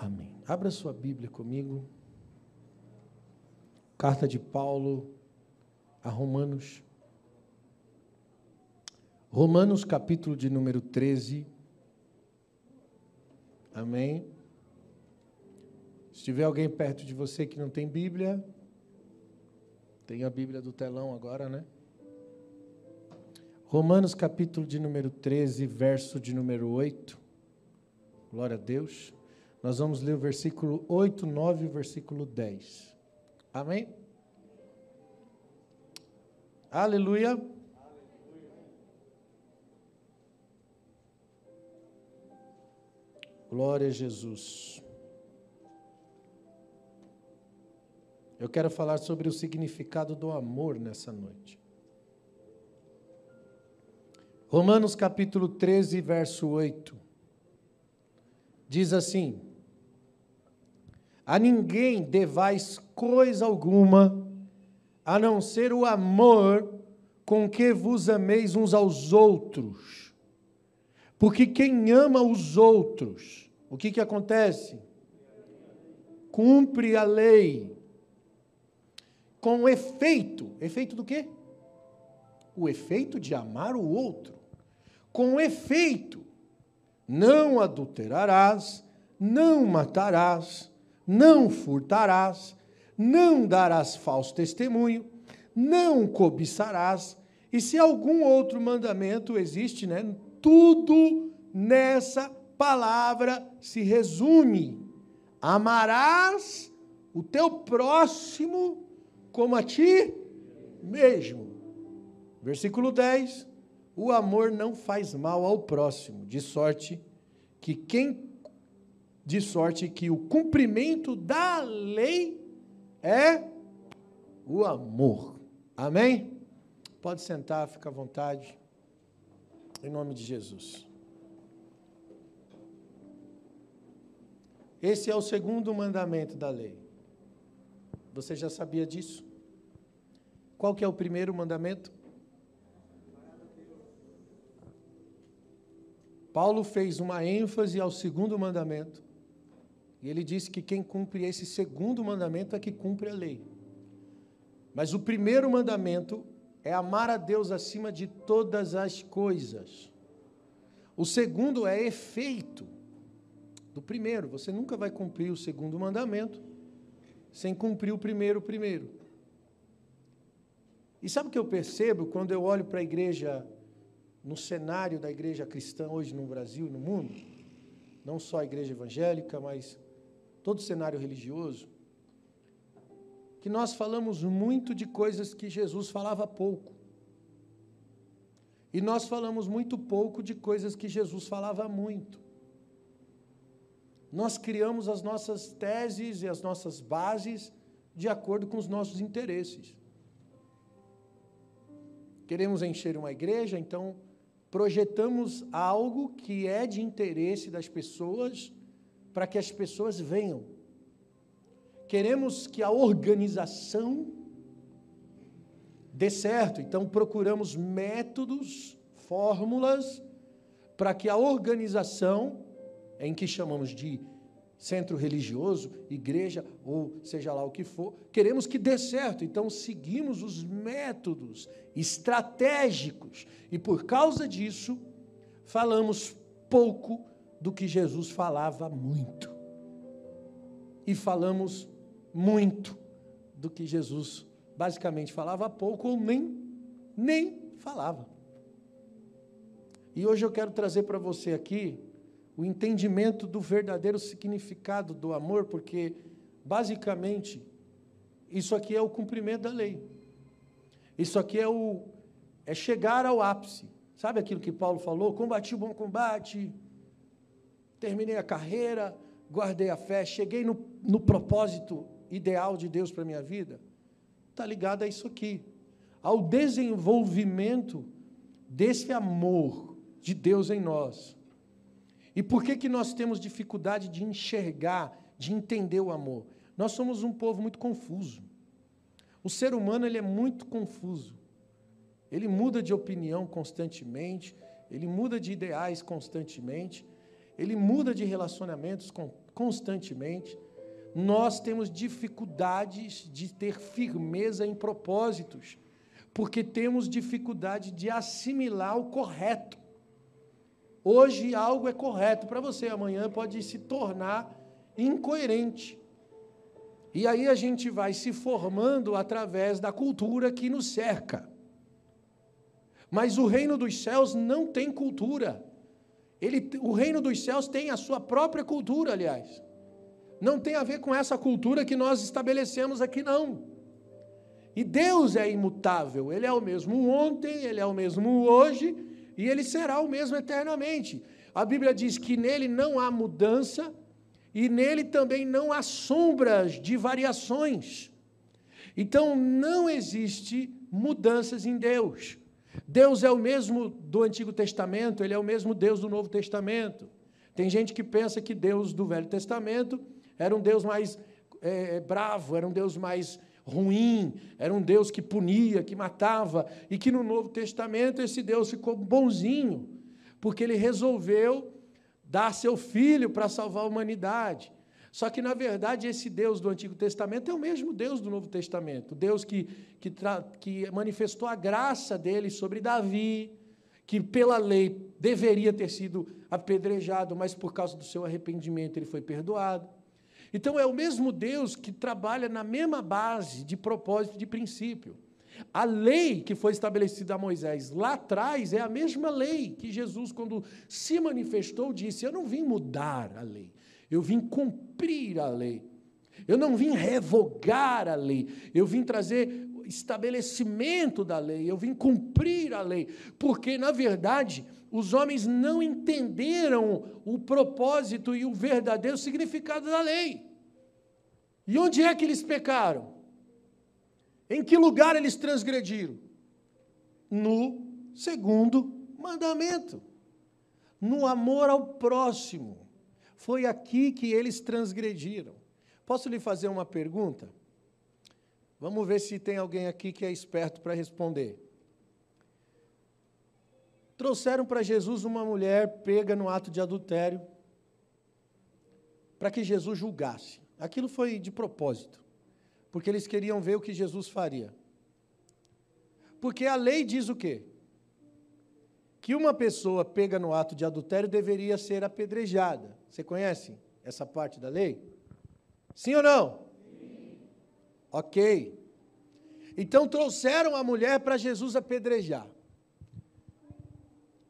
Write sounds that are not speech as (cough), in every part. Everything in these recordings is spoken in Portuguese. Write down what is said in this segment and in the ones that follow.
Amém. Abra sua Bíblia comigo. Carta de Paulo a Romanos. Romanos, capítulo de número 13. Amém. Se tiver alguém perto de você que não tem Bíblia, tem a Bíblia do telão agora, né? Romanos, capítulo de número 13, verso de número 8. Glória a Deus. Nós vamos ler o versículo 8, 9 e o versículo 10. Amém? Aleluia. Glória a Jesus. Eu quero falar sobre o significado do amor nessa noite. Romanos capítulo 13, verso 8. Diz assim: a ninguém devais coisa alguma, a não ser o amor com que vos ameis uns aos outros. Porque quem ama os outros, o que, que acontece? Cumpre a lei. Com efeito. Efeito do quê? O efeito de amar o outro. Com efeito. Não adulterarás, não matarás não furtarás, não darás falso testemunho, não cobiçarás. E se algum outro mandamento existe, né? Tudo nessa palavra se resume. Amarás o teu próximo como a ti mesmo. Versículo 10: O amor não faz mal ao próximo, de sorte que quem de sorte que o cumprimento da lei é o amor. Amém? Pode sentar, fica à vontade. Em nome de Jesus. Esse é o segundo mandamento da lei. Você já sabia disso? Qual que é o primeiro mandamento? Paulo fez uma ênfase ao segundo mandamento e ele disse que quem cumpre esse segundo mandamento é que cumpre a lei. Mas o primeiro mandamento é amar a Deus acima de todas as coisas. O segundo é efeito do primeiro. Você nunca vai cumprir o segundo mandamento sem cumprir o primeiro primeiro. E sabe o que eu percebo quando eu olho para a igreja, no cenário da igreja cristã hoje no Brasil e no mundo? Não só a igreja evangélica, mas todo o cenário religioso, que nós falamos muito de coisas que Jesus falava pouco. E nós falamos muito pouco de coisas que Jesus falava muito. Nós criamos as nossas teses e as nossas bases de acordo com os nossos interesses. Queremos encher uma igreja, então projetamos algo que é de interesse das pessoas para que as pessoas venham. Queremos que a organização dê certo, então procuramos métodos, fórmulas, para que a organização, em que chamamos de centro religioso, igreja ou seja lá o que for, queremos que dê certo, então seguimos os métodos estratégicos. E por causa disso falamos pouco do que Jesus falava muito. E falamos muito do que Jesus basicamente falava pouco ou nem, nem falava. E hoje eu quero trazer para você aqui o entendimento do verdadeiro significado do amor, porque basicamente isso aqui é o cumprimento da lei. Isso aqui é o é chegar ao ápice. Sabe aquilo que Paulo falou? Combati o bom combate, terminei a carreira, guardei a fé, cheguei no, no propósito ideal de Deus para a minha vida, está ligado a isso aqui, ao desenvolvimento desse amor de Deus em nós. E por que, que nós temos dificuldade de enxergar, de entender o amor? Nós somos um povo muito confuso. O ser humano ele é muito confuso. Ele muda de opinião constantemente, ele muda de ideais constantemente, ele muda de relacionamentos constantemente. Nós temos dificuldades de ter firmeza em propósitos, porque temos dificuldade de assimilar o correto. Hoje algo é correto para você, amanhã pode se tornar incoerente. E aí a gente vai se formando através da cultura que nos cerca. Mas o reino dos céus não tem cultura. Ele, o reino dos céus tem a sua própria cultura, aliás. Não tem a ver com essa cultura que nós estabelecemos aqui, não. E Deus é imutável, Ele é o mesmo ontem, Ele é o mesmo hoje, e Ele será o mesmo eternamente. A Bíblia diz que nele não há mudança, e nele também não há sombras de variações. Então não existe mudanças em Deus. Deus é o mesmo do Antigo Testamento, ele é o mesmo Deus do Novo Testamento. Tem gente que pensa que Deus do Velho Testamento era um Deus mais é, bravo, era um Deus mais ruim, era um Deus que punia, que matava, e que no Novo Testamento esse Deus ficou bonzinho, porque ele resolveu dar seu filho para salvar a humanidade. Só que, na verdade, esse Deus do Antigo Testamento é o mesmo Deus do Novo Testamento. Deus que, que, que manifestou a graça dele sobre Davi, que pela lei deveria ter sido apedrejado, mas por causa do seu arrependimento ele foi perdoado. Então, é o mesmo Deus que trabalha na mesma base de propósito, de princípio. A lei que foi estabelecida a Moisés lá atrás é a mesma lei que Jesus, quando se manifestou, disse: Eu não vim mudar a lei, eu vim cumprir a lei. Eu não vim revogar a lei, eu vim trazer estabelecimento da lei, eu vim cumprir a lei, porque, na verdade, os homens não entenderam o propósito e o verdadeiro significado da lei. E onde é que eles pecaram? Em que lugar eles transgrediram? No segundo mandamento. No amor ao próximo. Foi aqui que eles transgrediram. Posso lhe fazer uma pergunta? Vamos ver se tem alguém aqui que é esperto para responder. Trouxeram para Jesus uma mulher pega no ato de adultério, para que Jesus julgasse. Aquilo foi de propósito porque eles queriam ver o que Jesus faria. Porque a lei diz o quê? Que uma pessoa pega no ato de adultério deveria ser apedrejada. Você conhece essa parte da lei? Sim ou não? Sim. Ok. Então trouxeram a mulher para Jesus apedrejar.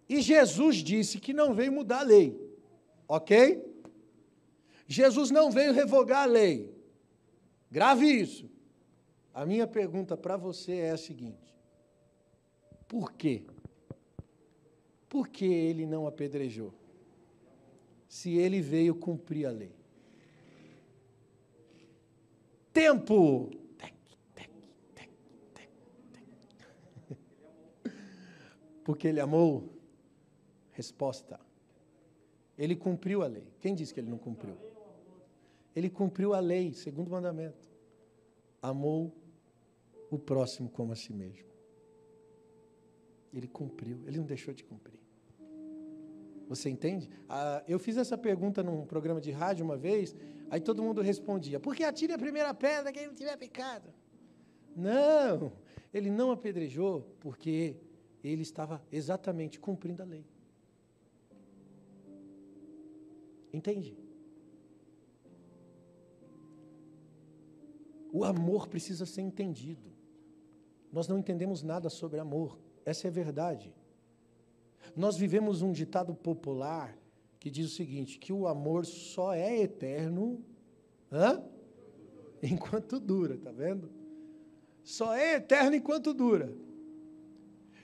E Jesus disse que não veio mudar a lei. Ok? Jesus não veio revogar a lei. Grave isso. A minha pergunta para você é a seguinte: por quê? Por que ele não apedrejou? Se ele veio cumprir a lei. Tempo! (laughs) Porque ele amou? Resposta. Ele cumpriu a lei. Quem disse que ele não cumpriu? Ele cumpriu a lei, segundo mandamento. Amou o próximo como a si mesmo. Ele cumpriu, ele não deixou de cumprir. Você entende? Ah, eu fiz essa pergunta num programa de rádio uma vez, aí todo mundo respondia: porque atire a primeira pedra quem não tiver pecado. Não, ele não apedrejou porque ele estava exatamente cumprindo a lei. Entende? O amor precisa ser entendido. Nós não entendemos nada sobre amor, essa é a verdade. Nós vivemos um ditado popular que diz o seguinte: que o amor só é eterno hã? enquanto dura, tá vendo? Só é eterno enquanto dura.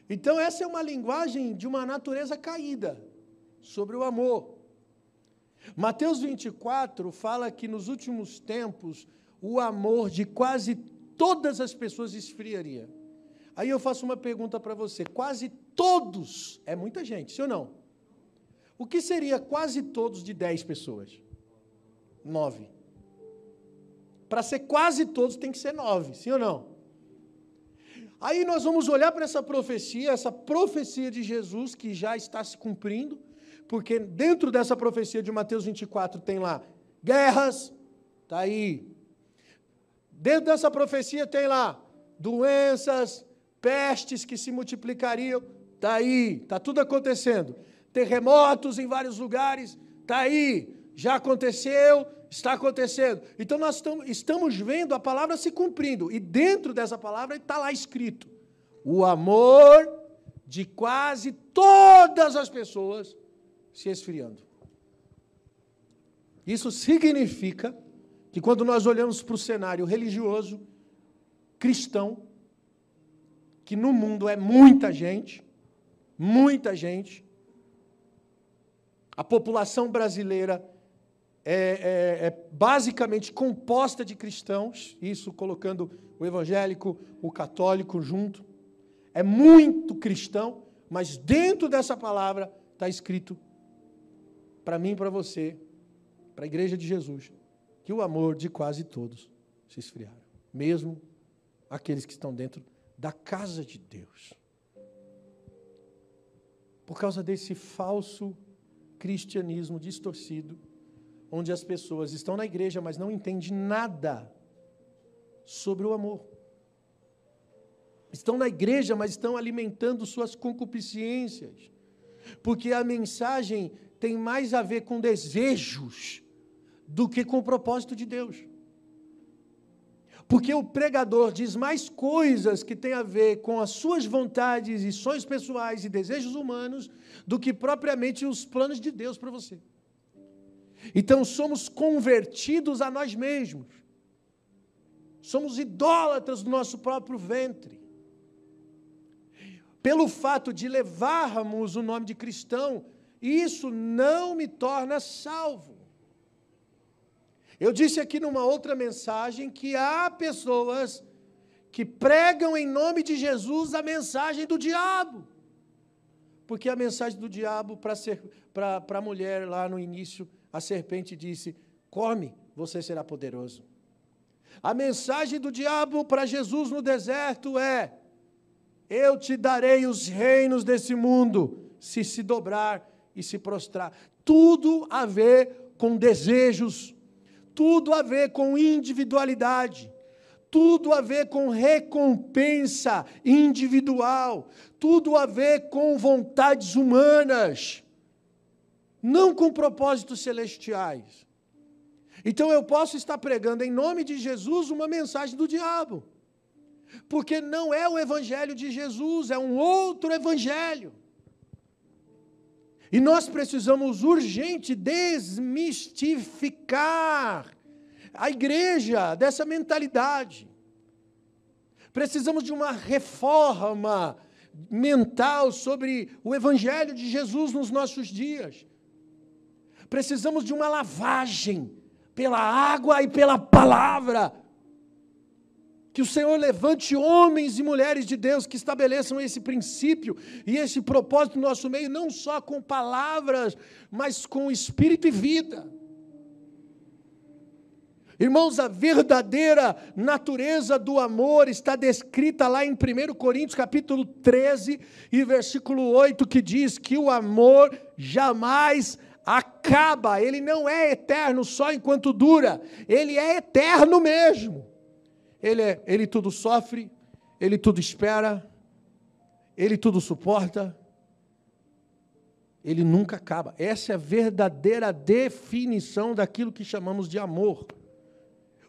Então, essa é uma linguagem de uma natureza caída sobre o amor. Mateus 24 fala que nos últimos tempos o amor de quase todas as pessoas esfriaria. Aí eu faço uma pergunta para você: quase todos é muita gente, sim ou não? O que seria quase todos de 10 pessoas? Nove. Para ser quase todos tem que ser nove, sim ou não? Aí nós vamos olhar para essa profecia, essa profecia de Jesus que já está se cumprindo, porque dentro dessa profecia de Mateus 24 tem lá guerras, está aí. Dentro dessa profecia tem lá doenças, pestes que se multiplicariam, está aí, está tudo acontecendo. Terremotos em vários lugares, está aí, já aconteceu, está acontecendo. Então nós estamos vendo a palavra se cumprindo, e dentro dessa palavra está lá escrito: o amor de quase todas as pessoas se esfriando. Isso significa que quando nós olhamos para o cenário religioso, cristão, que no mundo é muita gente, muita gente, a população brasileira é, é, é, basicamente composta de cristãos, isso colocando o evangélico, o católico junto. É muito cristão, mas dentro dessa palavra está escrito para mim e para você, para a igreja de Jesus, que o amor de quase todos se esfriaram, mesmo aqueles que estão dentro da casa de Deus. Por causa desse falso cristianismo distorcido, onde as pessoas estão na igreja, mas não entendem nada sobre o amor. Estão na igreja, mas estão alimentando suas concupiscências. Porque a mensagem tem mais a ver com desejos do que com o propósito de Deus. Porque o pregador diz mais coisas que têm a ver com as suas vontades e sonhos pessoais e desejos humanos do que propriamente os planos de Deus para você. Então somos convertidos a nós mesmos. Somos idólatras do nosso próprio ventre. Pelo fato de levarmos o nome de cristão, isso não me torna salvo. Eu disse aqui numa outra mensagem que há pessoas que pregam em nome de Jesus a mensagem do diabo. Porque a mensagem do diabo para a mulher lá no início, a serpente disse: Come, você será poderoso. A mensagem do diabo para Jesus no deserto é: Eu te darei os reinos desse mundo, se se dobrar e se prostrar. Tudo a ver com desejos tudo a ver com individualidade, tudo a ver com recompensa individual, tudo a ver com vontades humanas, não com propósitos celestiais. Então eu posso estar pregando em nome de Jesus uma mensagem do diabo, porque não é o evangelho de Jesus, é um outro evangelho. E nós precisamos urgente desmistificar a igreja dessa mentalidade. Precisamos de uma reforma mental sobre o evangelho de Jesus nos nossos dias. Precisamos de uma lavagem pela água e pela palavra que o Senhor levante homens e mulheres de Deus que estabeleçam esse princípio e esse propósito no nosso meio, não só com palavras, mas com espírito e vida. Irmãos, a verdadeira natureza do amor está descrita lá em 1 Coríntios capítulo 13 e versículo 8, que diz que o amor jamais acaba, ele não é eterno só enquanto dura, ele é eterno mesmo. Ele, é, ele tudo sofre, ele tudo espera, ele tudo suporta, ele nunca acaba. Essa é a verdadeira definição daquilo que chamamos de amor.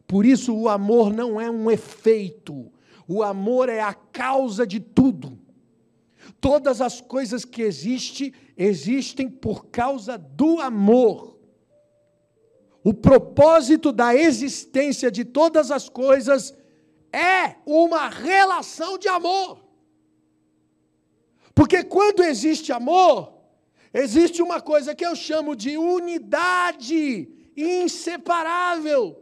Por isso, o amor não é um efeito, o amor é a causa de tudo. Todas as coisas que existem, existem por causa do amor. O propósito da existência de todas as coisas é uma relação de amor. Porque quando existe amor, existe uma coisa que eu chamo de unidade inseparável.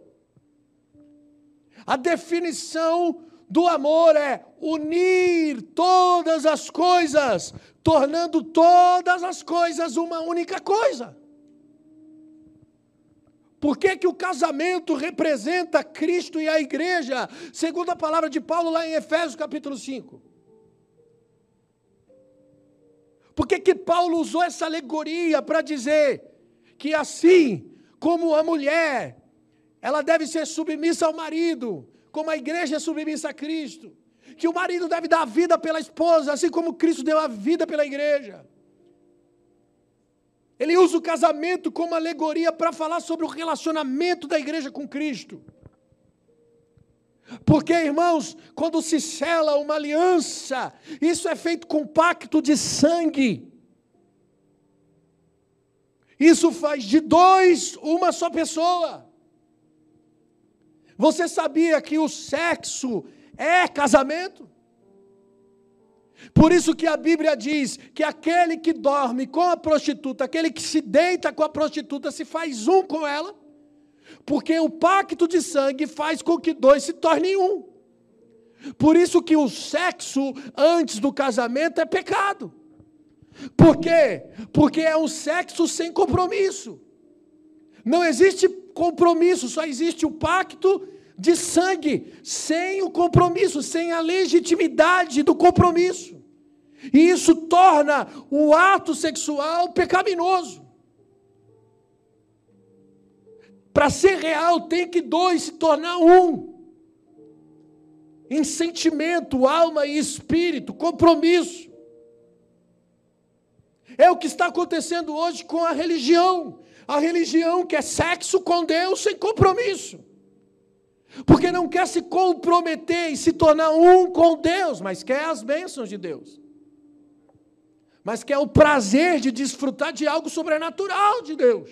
A definição do amor é unir todas as coisas, tornando todas as coisas uma única coisa. Por que, que o casamento representa Cristo e a igreja? Segundo a palavra de Paulo lá em Efésios capítulo 5. Por que, que Paulo usou essa alegoria para dizer que assim como a mulher, ela deve ser submissa ao marido, como a igreja é submissa a Cristo, que o marido deve dar a vida pela esposa, assim como Cristo deu a vida pela igreja. Ele usa o casamento como alegoria para falar sobre o relacionamento da igreja com Cristo. Porque, irmãos, quando se sela uma aliança, isso é feito com pacto de sangue. Isso faz de dois uma só pessoa. Você sabia que o sexo é casamento? Por isso que a Bíblia diz que aquele que dorme com a prostituta, aquele que se deita com a prostituta, se faz um com ela. Porque o pacto de sangue faz com que dois se tornem um. Por isso que o sexo antes do casamento é pecado. Por quê? Porque é um sexo sem compromisso. Não existe compromisso, só existe o pacto de sangue, sem o compromisso, sem a legitimidade do compromisso. E isso torna o ato sexual pecaminoso. Para ser real, tem que dois se tornar um. Em sentimento, alma e espírito, compromisso. É o que está acontecendo hoje com a religião. A religião quer sexo com Deus sem compromisso. Porque não quer se comprometer e se tornar um com Deus, mas quer as bênçãos de Deus. Mas quer o prazer de desfrutar de algo sobrenatural de Deus.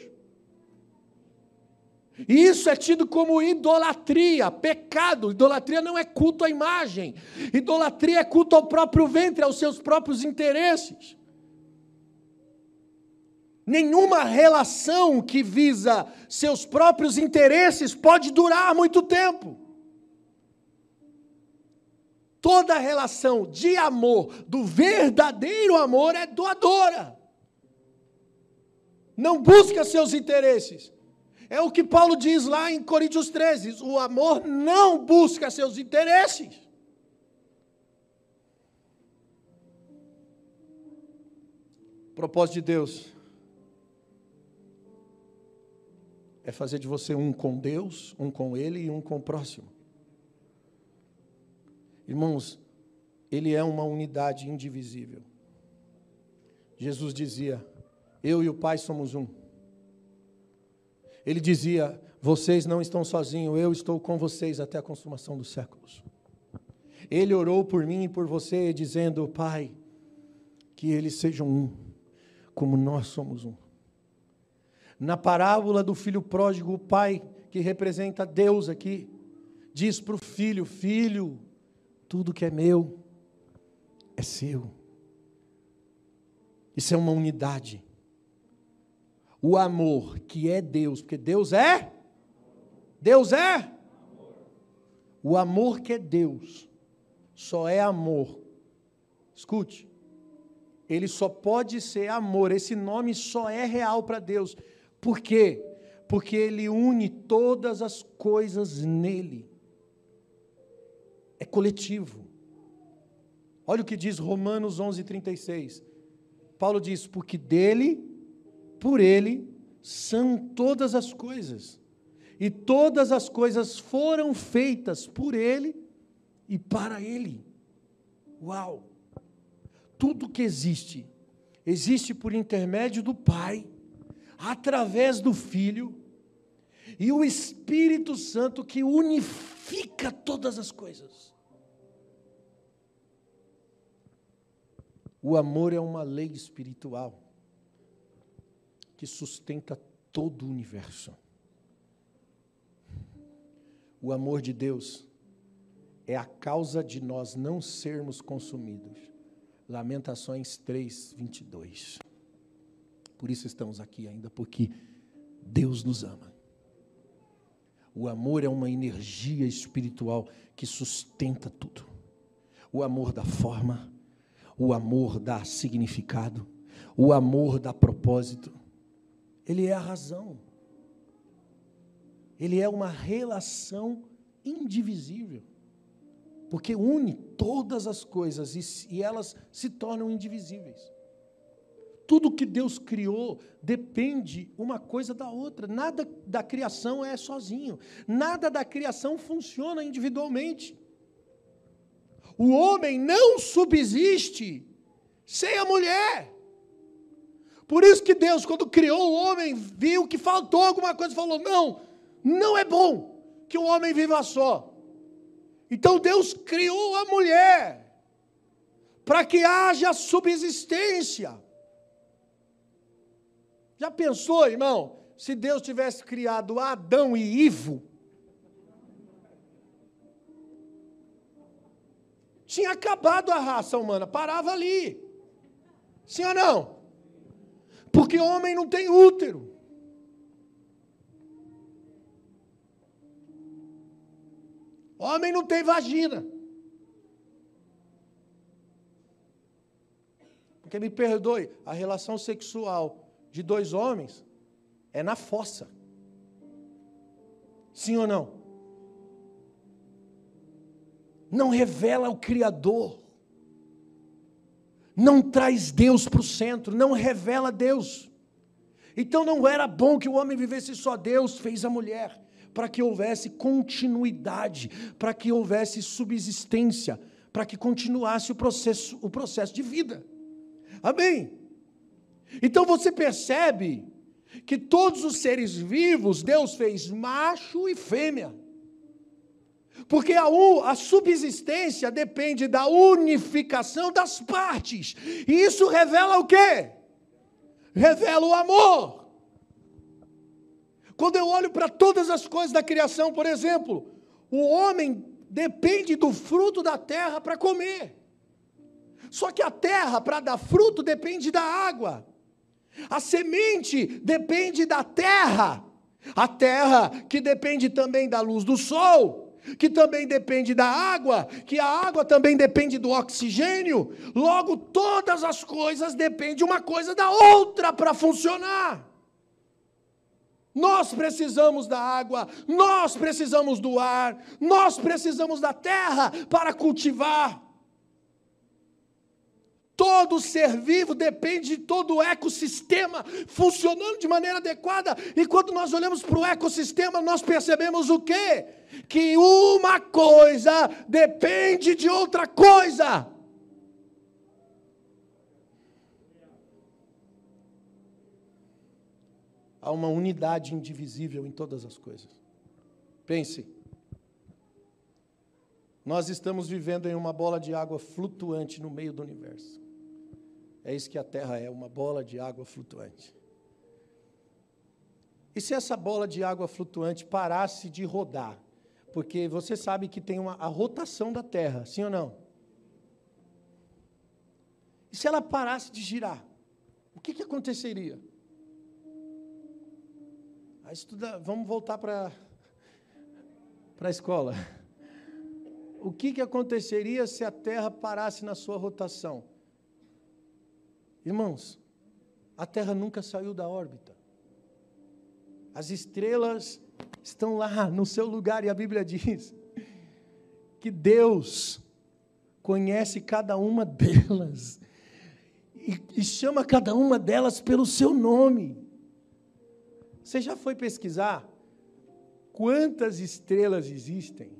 Isso é tido como idolatria, pecado. Idolatria não é culto à imagem. Idolatria é culto ao próprio ventre, aos seus próprios interesses. Nenhuma relação que visa seus próprios interesses pode durar muito tempo. Toda relação de amor, do verdadeiro amor, é doadora. Não busca seus interesses. É o que Paulo diz lá em Coríntios 13: o amor não busca seus interesses. propósito de Deus é fazer de você um com Deus, um com Ele e um com o próximo. Irmãos, Ele é uma unidade indivisível. Jesus dizia: Eu e o Pai somos um. Ele dizia: Vocês não estão sozinhos, eu estou com vocês até a consumação dos séculos. Ele orou por mim e por você, dizendo: Pai, que eles sejam um, como nós somos um. Na parábola do filho pródigo, o pai, que representa Deus aqui, diz para o filho: Filho, tudo que é meu é seu. Isso é uma unidade o amor que é Deus, porque Deus é? Deus é? O amor que é Deus só é amor. Escute, ele só pode ser amor, esse nome só é real para Deus. Por quê? Porque ele une todas as coisas nele. É coletivo. Olha o que diz Romanos 11:36. Paulo diz: "Porque dele por Ele são todas as coisas. E todas as coisas foram feitas por Ele e para Ele. Uau! Tudo que existe, existe por intermédio do Pai, através do Filho e o Espírito Santo que unifica todas as coisas. O amor é uma lei espiritual que sustenta todo o universo. O amor de Deus é a causa de nós não sermos consumidos. Lamentações 3, 22. Por isso estamos aqui ainda, porque Deus nos ama. O amor é uma energia espiritual que sustenta tudo. O amor dá forma, o amor dá significado, o amor dá propósito. Ele é a razão. Ele é uma relação indivisível. Porque une todas as coisas e, e elas se tornam indivisíveis. Tudo que Deus criou depende uma coisa da outra. Nada da criação é sozinho. Nada da criação funciona individualmente. O homem não subsiste sem a mulher. Por isso que Deus, quando criou o homem, viu que faltou alguma coisa e falou: não, não é bom que o homem viva só. Então Deus criou a mulher para que haja subsistência. Já pensou, irmão, se Deus tivesse criado Adão e Ivo? Tinha acabado a raça humana, parava ali. Sim ou não? Porque homem não tem útero. Homem não tem vagina. Porque me perdoe, a relação sexual de dois homens é na fossa. Sim ou não? Não revela o Criador. Não traz Deus para o centro, não revela Deus. Então não era bom que o homem vivesse só Deus, fez a mulher para que houvesse continuidade, para que houvesse subsistência, para que continuasse o processo, o processo de vida. Amém? Então você percebe que todos os seres vivos Deus fez macho e fêmea. Porque a, a, subsistência depende da unificação das partes. E isso revela o quê? Revela o amor. Quando eu olho para todas as coisas da criação, por exemplo, o homem depende do fruto da terra para comer. Só que a terra, para dar fruto, depende da água. A semente depende da terra. A terra que depende também da luz do sol, que também depende da água, que a água também depende do oxigênio. Logo, todas as coisas dependem uma coisa da outra para funcionar. Nós precisamos da água, nós precisamos do ar, nós precisamos da terra para cultivar. Todo ser vivo depende de todo o ecossistema funcionando de maneira adequada. E quando nós olhamos para o ecossistema, nós percebemos o quê? Que uma coisa depende de outra coisa. há uma unidade indivisível em todas as coisas. Pense. Nós estamos vivendo em uma bola de água flutuante no meio do universo. É isso que a Terra é, uma bola de água flutuante. E se essa bola de água flutuante parasse de rodar? Porque você sabe que tem uma, a rotação da Terra, sim ou não? E se ela parasse de girar? O que, que aconteceria? estuda, vamos voltar para a escola. O que, que aconteceria se a Terra parasse na sua rotação? Irmãos, a Terra nunca saiu da órbita. As estrelas estão lá (laughs) no seu lugar, e a Bíblia diz que Deus conhece cada uma delas e, e chama cada uma delas pelo seu nome. Você já foi pesquisar quantas estrelas existem?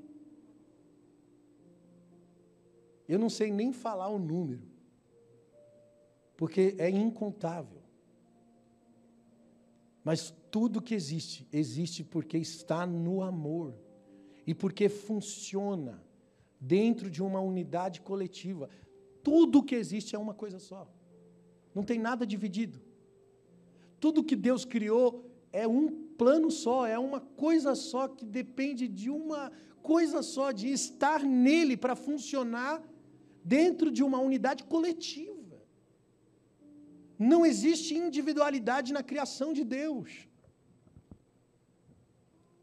Eu não sei nem falar o número, porque é incontável. Mas tudo que existe, existe porque está no amor e porque funciona dentro de uma unidade coletiva. Tudo que existe é uma coisa só. Não tem nada dividido. Tudo que Deus criou é um plano só, é uma coisa só que depende de uma coisa só, de estar nele para funcionar dentro de uma unidade coletiva. Não existe individualidade na criação de Deus.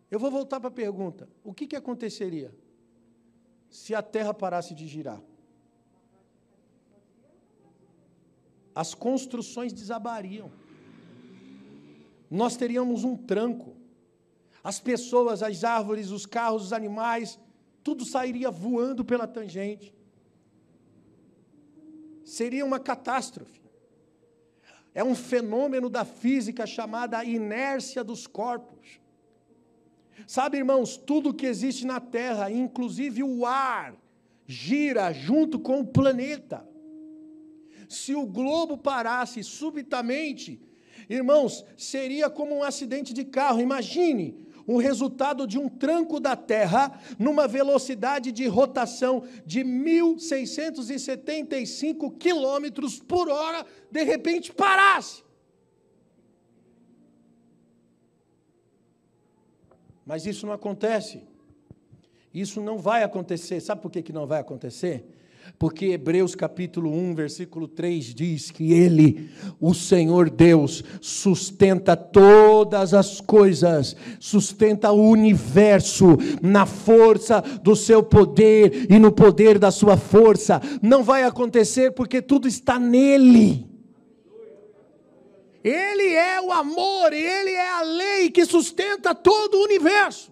Eu vou voltar para a pergunta: o que, que aconteceria se a Terra parasse de girar? As construções desabariam nós teríamos um tranco. As pessoas, as árvores, os carros, os animais, tudo sairia voando pela tangente. Seria uma catástrofe. É um fenômeno da física chamada inércia dos corpos. Sabe, irmãos, tudo que existe na Terra, inclusive o ar, gira junto com o planeta. Se o globo parasse subitamente, irmãos, seria como um acidente de carro. Imagine o resultado de um tranco da Terra numa velocidade de rotação de 1.675 quilômetros por hora, de repente parasse. Mas isso não acontece. Isso não vai acontecer. Sabe por que, que não vai acontecer? Porque Hebreus capítulo 1, versículo 3 diz que Ele, o Senhor Deus, sustenta todas as coisas, sustenta o universo na força do seu poder e no poder da sua força. Não vai acontecer porque tudo está nele. Ele é o amor, ele é a lei que sustenta todo o universo.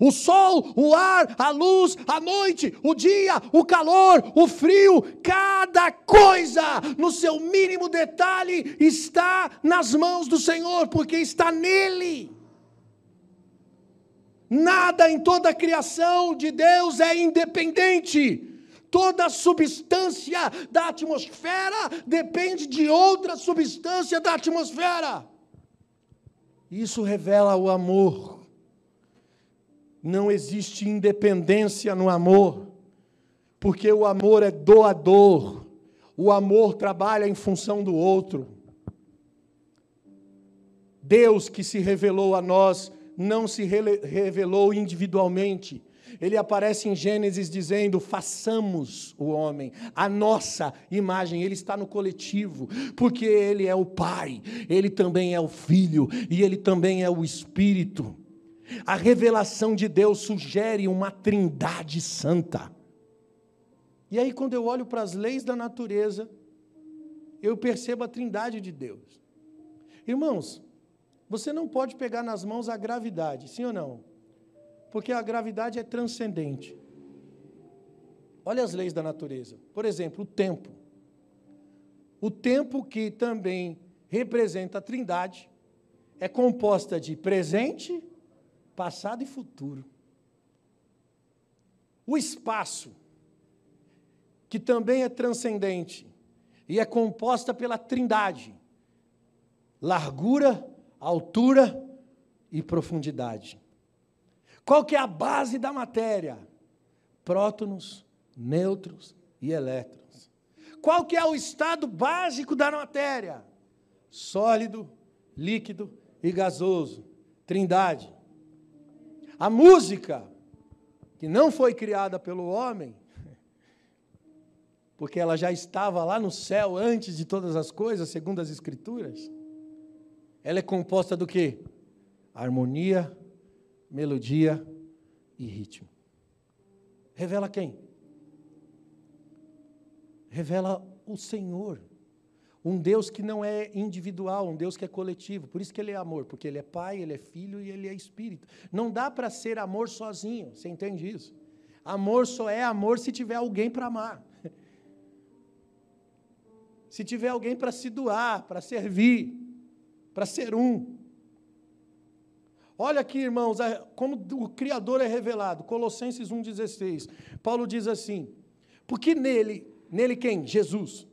O sol, o ar, a luz, a noite, o dia, o calor, o frio, cada coisa, no seu mínimo detalhe, está nas mãos do Senhor, porque está nele. Nada em toda a criação de Deus é independente. Toda substância da atmosfera depende de outra substância da atmosfera. Isso revela o amor não existe independência no amor, porque o amor é doador, o amor trabalha em função do outro. Deus que se revelou a nós não se revelou individualmente. Ele aparece em Gênesis dizendo: façamos o homem, a nossa imagem. Ele está no coletivo, porque ele é o Pai, ele também é o Filho e ele também é o Espírito. A revelação de Deus sugere uma trindade santa. E aí, quando eu olho para as leis da natureza, eu percebo a trindade de Deus. Irmãos, você não pode pegar nas mãos a gravidade, sim ou não? Porque a gravidade é transcendente. Olha as leis da natureza. Por exemplo, o tempo. O tempo que também representa a trindade é composta de presente, passado e futuro. O espaço, que também é transcendente e é composta pela trindade: largura, altura e profundidade. Qual que é a base da matéria? Prótons, nêutrons e elétrons. Qual que é o estado básico da matéria? Sólido, líquido e gasoso. Trindade. A música, que não foi criada pelo homem, porque ela já estava lá no céu antes de todas as coisas, segundo as Escrituras, ela é composta do que? Harmonia, melodia e ritmo. Revela quem? Revela o Senhor. Um Deus que não é individual, um Deus que é coletivo. Por isso que ele é amor, porque ele é pai, ele é filho e ele é espírito. Não dá para ser amor sozinho, você entende isso? Amor só é amor se tiver alguém para amar. (laughs) Se tiver alguém para se doar, para servir, para ser um. Olha aqui, irmãos, como o Criador é revelado. Colossenses 1,16. Paulo diz assim: porque nele, nele quem? Jesus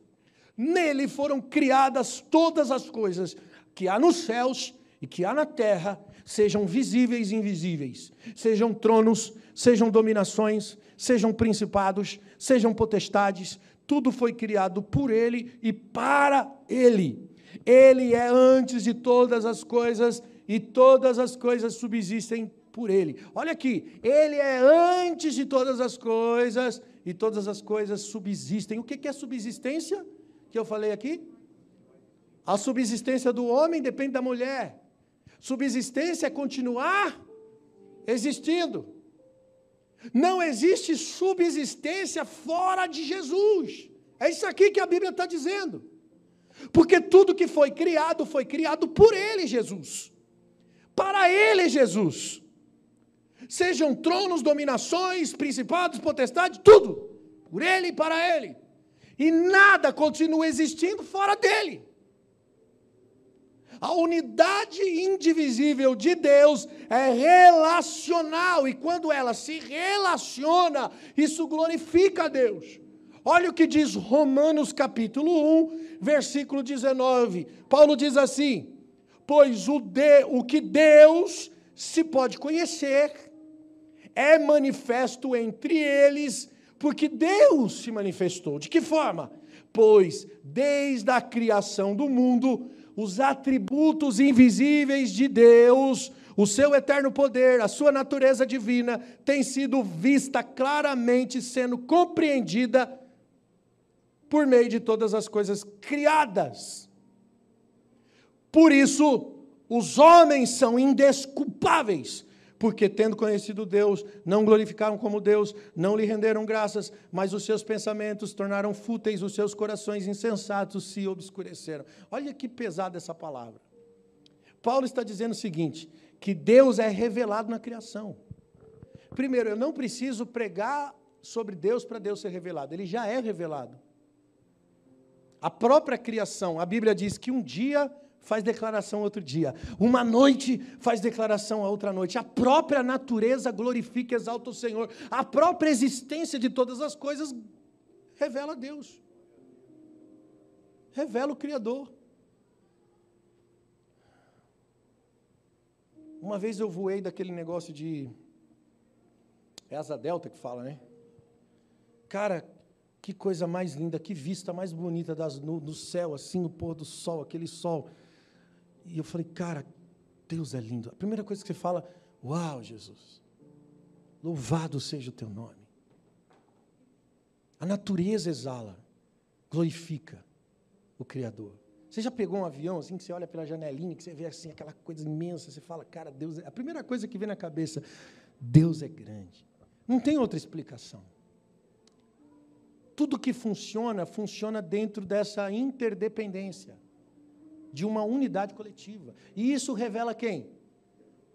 Nele foram criadas todas as coisas que há nos céus e que há na terra, sejam visíveis e invisíveis, sejam tronos, sejam dominações, sejam principados, sejam potestades, tudo foi criado por Ele e para Ele. Ele é antes de todas as coisas e todas as coisas subsistem por Ele. Olha aqui, Ele é antes de todas as coisas e todas as coisas subsistem. O que é subsistência? Que eu falei aqui? A subsistência do homem depende da mulher. Subsistência é continuar existindo. Não existe subsistência fora de Jesus. É isso aqui que a Bíblia está dizendo. Porque tudo que foi criado foi criado por Ele, Jesus. Para Ele, Jesus. Sejam tronos, dominações, principados, potestades, tudo. Por Ele e para Ele. E nada continua existindo fora dele. A unidade indivisível de Deus é relacional e quando ela se relaciona, isso glorifica a Deus. Olha o que diz Romanos capítulo 1, versículo 19. Paulo diz assim: Pois o, de, o que Deus se pode conhecer é manifesto entre eles, porque Deus se manifestou. De que forma? Pois desde a criação do mundo, os atributos invisíveis de Deus, o seu eterno poder, a sua natureza divina, tem sido vista claramente, sendo compreendida por meio de todas as coisas criadas. Por isso, os homens são indesculpáveis, porque tendo conhecido Deus, não glorificaram como Deus, não lhe renderam graças, mas os seus pensamentos tornaram fúteis, os seus corações insensatos se obscureceram. Olha que pesada essa palavra. Paulo está dizendo o seguinte: que Deus é revelado na criação. Primeiro, eu não preciso pregar sobre Deus para Deus ser revelado, ele já é revelado. A própria criação, a Bíblia diz que um dia faz declaração outro dia. Uma noite faz declaração a outra noite. A própria natureza glorifica e exalta o Senhor. A própria existência de todas as coisas revela Deus. Revela o Criador. Uma vez eu voei daquele negócio de. É asa delta que fala, né? Cara, que coisa mais linda, que vista mais bonita das, no, do céu, assim, no pôr do sol, aquele sol e eu falei, cara, Deus é lindo. A primeira coisa que você fala, uau, Jesus, louvado seja o teu nome. A natureza exala, glorifica o Criador. Você já pegou um avião assim que você olha pela janelinha, que você vê assim aquela coisa imensa, você fala, cara, Deus é... A primeira coisa que vem na cabeça, Deus é grande. Não tem outra explicação. Tudo que funciona, funciona dentro dessa interdependência de uma unidade coletiva. E isso revela quem?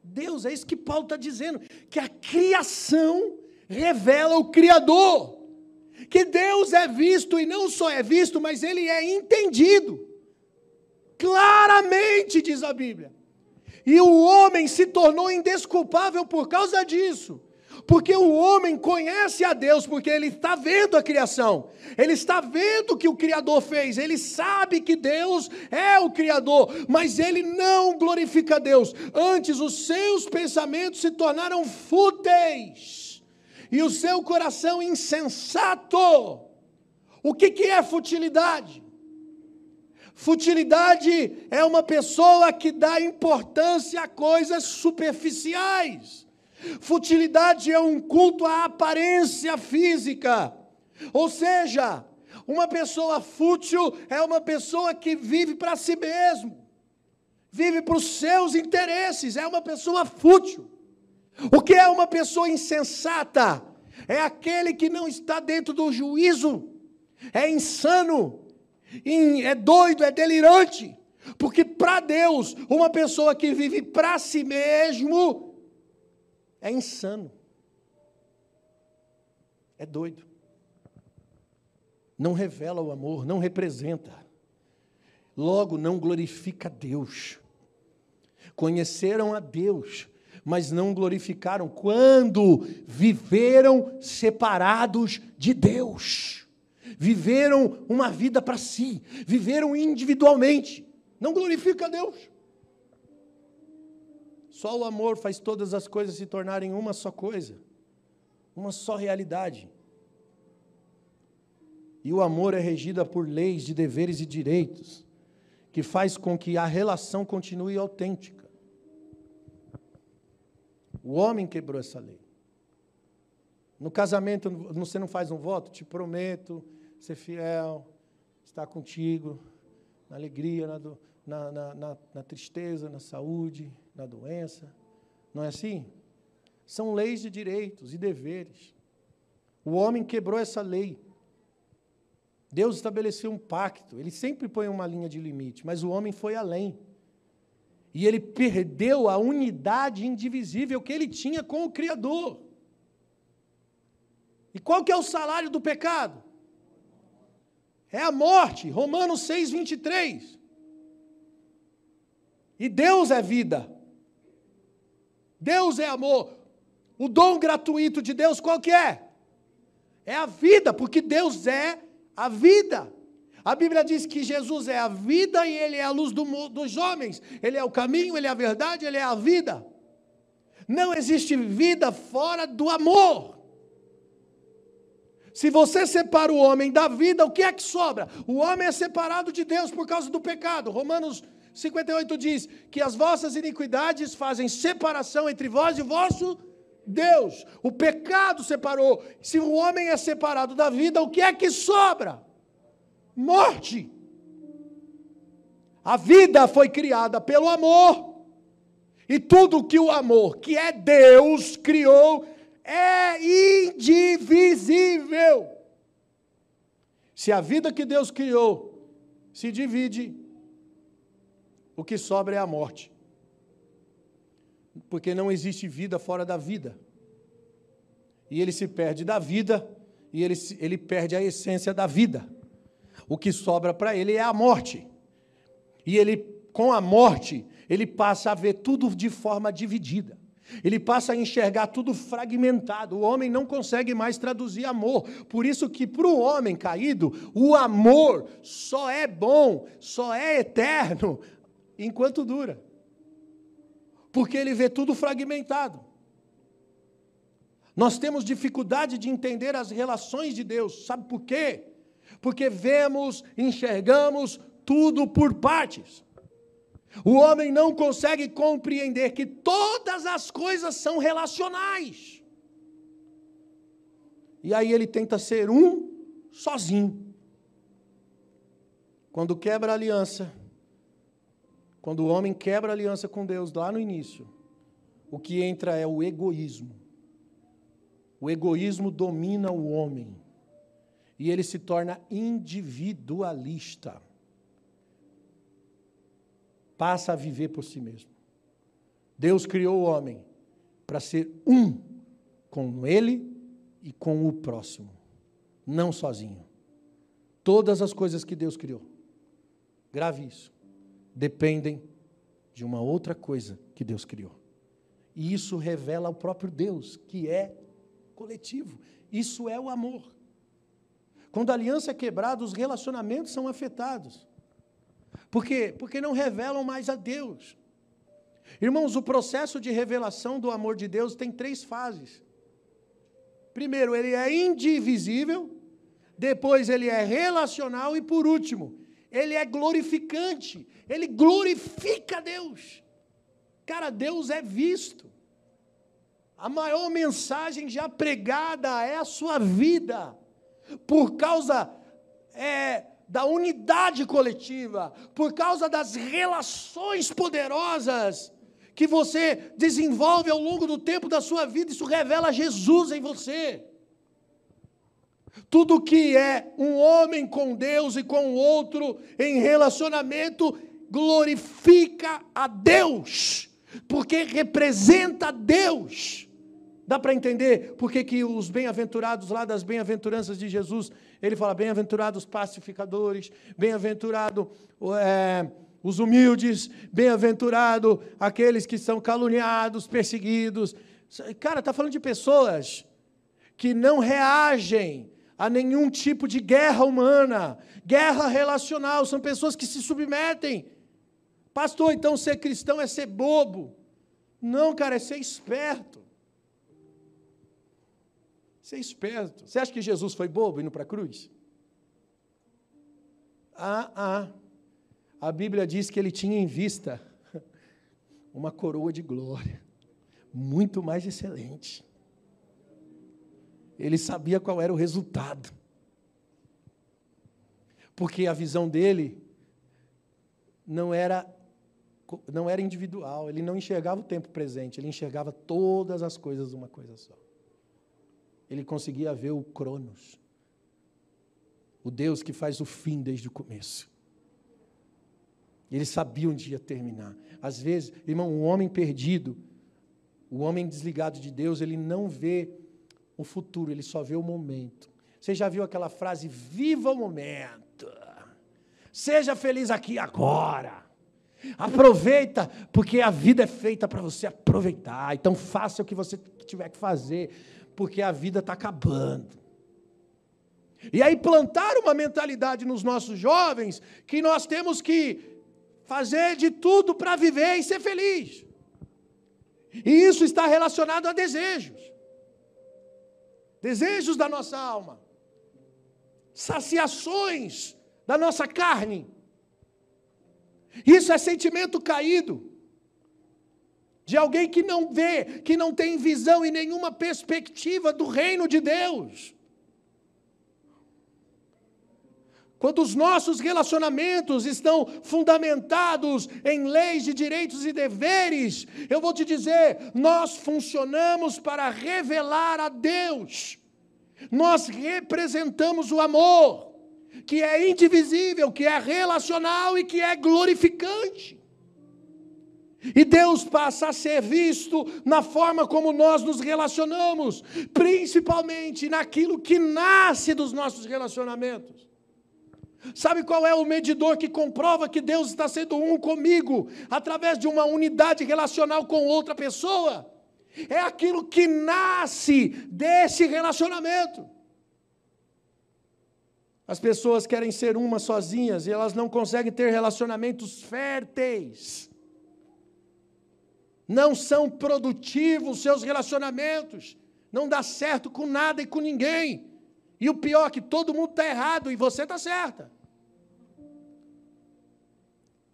Deus, é isso que Paulo está dizendo, que a criação revela o Criador. Que Deus é visto e não só é visto, mas ele é entendido. Claramente, diz a Bíblia. E o homem se tornou indesculpável por causa disso. Porque o homem conhece a Deus, porque ele está vendo a criação, ele está vendo o que o Criador fez, ele sabe que Deus é o Criador, mas ele não glorifica a Deus. Antes, os seus pensamentos se tornaram fúteis, e o seu coração insensato. O que, que é futilidade? Futilidade é uma pessoa que dá importância a coisas superficiais. Futilidade é um culto à aparência física. Ou seja, uma pessoa fútil é uma pessoa que vive para si mesmo, vive para os seus interesses, é uma pessoa fútil. O que é uma pessoa insensata? É aquele que não está dentro do juízo, é insano, é doido, é delirante. Porque para Deus, uma pessoa que vive para si mesmo é insano. É doido. Não revela o amor, não representa. Logo, não glorifica Deus. Conheceram a Deus, mas não glorificaram quando viveram separados de Deus. Viveram uma vida para si, viveram individualmente. Não glorifica a Deus. Só o amor faz todas as coisas se tornarem uma só coisa, uma só realidade. E o amor é regida por leis de deveres e direitos, que faz com que a relação continue autêntica. O homem quebrou essa lei. No casamento, você não faz um voto? Te prometo ser fiel, estar contigo, na alegria, na, na, na, na, tristeza, na saúde, na doença. Não é assim? São leis de direitos e deveres. O homem quebrou essa lei. Deus estabeleceu um pacto. Ele sempre põe uma linha de limite, mas o homem foi além. E ele perdeu a unidade indivisível que ele tinha com o Criador. E qual que é o salário do pecado? É a morte. Romanos 6, 23. E Deus é vida. Deus é amor. O dom gratuito de Deus qual que é? É a vida, porque Deus é a vida. A Bíblia diz que Jesus é a vida e Ele é a luz do, dos homens. Ele é o caminho, Ele é a verdade, Ele é a vida. Não existe vida fora do amor. Se você separa o homem da vida, o que é que sobra? O homem é separado de Deus por causa do pecado. Romanos 58 diz que as vossas iniquidades fazem separação entre vós e vosso Deus. O pecado separou. Se o homem é separado da vida, o que é que sobra? Morte. A vida foi criada pelo amor. E tudo que o amor, que é Deus, criou, é indivisível. Se a vida que Deus criou se divide, o que sobra é a morte. Porque não existe vida fora da vida. E ele se perde da vida, e ele, ele perde a essência da vida. O que sobra para ele é a morte. E ele, com a morte, ele passa a ver tudo de forma dividida. Ele passa a enxergar tudo fragmentado. O homem não consegue mais traduzir amor. Por isso que para o homem caído, o amor só é bom, só é eterno enquanto dura. Porque ele vê tudo fragmentado. Nós temos dificuldade de entender as relações de Deus. Sabe por quê? Porque vemos, enxergamos tudo por partes. O homem não consegue compreender que todas as coisas são relacionais. E aí ele tenta ser um sozinho. Quando quebra a aliança, quando o homem quebra a aliança com Deus lá no início, o que entra é o egoísmo. O egoísmo domina o homem e ele se torna individualista passa a viver por si mesmo. Deus criou o homem para ser um com ele e com o próximo, não sozinho. Todas as coisas que Deus criou, grave isso, dependem de uma outra coisa que Deus criou. E isso revela o próprio Deus, que é coletivo. Isso é o amor. Quando a aliança é quebrada, os relacionamentos são afetados. Por quê? Porque não revelam mais a Deus. Irmãos, o processo de revelação do amor de Deus tem três fases. Primeiro, ele é indivisível, depois, ele é relacional e, por último, ele é glorificante. Ele glorifica Deus. Cara, Deus é visto. A maior mensagem já pregada é a sua vida, por causa é, da unidade coletiva, por causa das relações poderosas que você desenvolve ao longo do tempo da sua vida, isso revela Jesus em você. Tudo que é um homem com Deus e com o outro em relacionamento glorifica a Deus, porque representa Deus. Dá para entender por que, os bem-aventurados lá das bem-aventuranças de Jesus, ele fala: bem-aventurados pacificadores, bem-aventurado é, os humildes, bem-aventurado aqueles que são caluniados, perseguidos. Cara, está falando de pessoas que não reagem a nenhum tipo de guerra humana, guerra relacional, são pessoas que se submetem. Pastor, então ser cristão é ser bobo. Não, cara, é ser esperto. Ser esperto. Você acha que Jesus foi bobo indo para a cruz? Ah, ah. A Bíblia diz que ele tinha em vista (laughs) uma coroa de glória, muito mais excelente. Ele sabia qual era o resultado. Porque a visão dele não era não era individual, ele não enxergava o tempo presente, ele enxergava todas as coisas uma coisa só ele conseguia ver o Cronos, o Deus que faz o fim desde o começo. Ele sabia onde ia terminar. Às vezes, irmão, um homem perdido, o homem desligado de Deus, ele não vê o futuro, ele só vê o momento. Você já viu aquela frase, viva o momento, seja feliz aqui agora. Aproveita, porque a vida é feita para você aproveitar. Então faça o que você tiver que fazer, porque a vida está acabando. E aí plantar uma mentalidade nos nossos jovens que nós temos que fazer de tudo para viver e ser feliz. E isso está relacionado a desejos. Desejos da nossa alma. Saciações da nossa carne. Isso é sentimento caído. De alguém que não vê, que não tem visão e nenhuma perspectiva do reino de Deus. Quando os nossos relacionamentos estão fundamentados em leis de direitos e deveres, eu vou te dizer, nós funcionamos para revelar a Deus. Nós representamos o amor, que é indivisível, que é relacional e que é glorificante. E Deus passa a ser visto na forma como nós nos relacionamos, principalmente naquilo que nasce dos nossos relacionamentos. Sabe qual é o medidor que comprova que Deus está sendo um comigo, através de uma unidade relacional com outra pessoa? É aquilo que nasce desse relacionamento. As pessoas querem ser uma sozinhas e elas não conseguem ter relacionamentos férteis. Não são produtivos seus relacionamentos. Não dá certo com nada e com ninguém. E o pior é que todo mundo está errado e você está certa.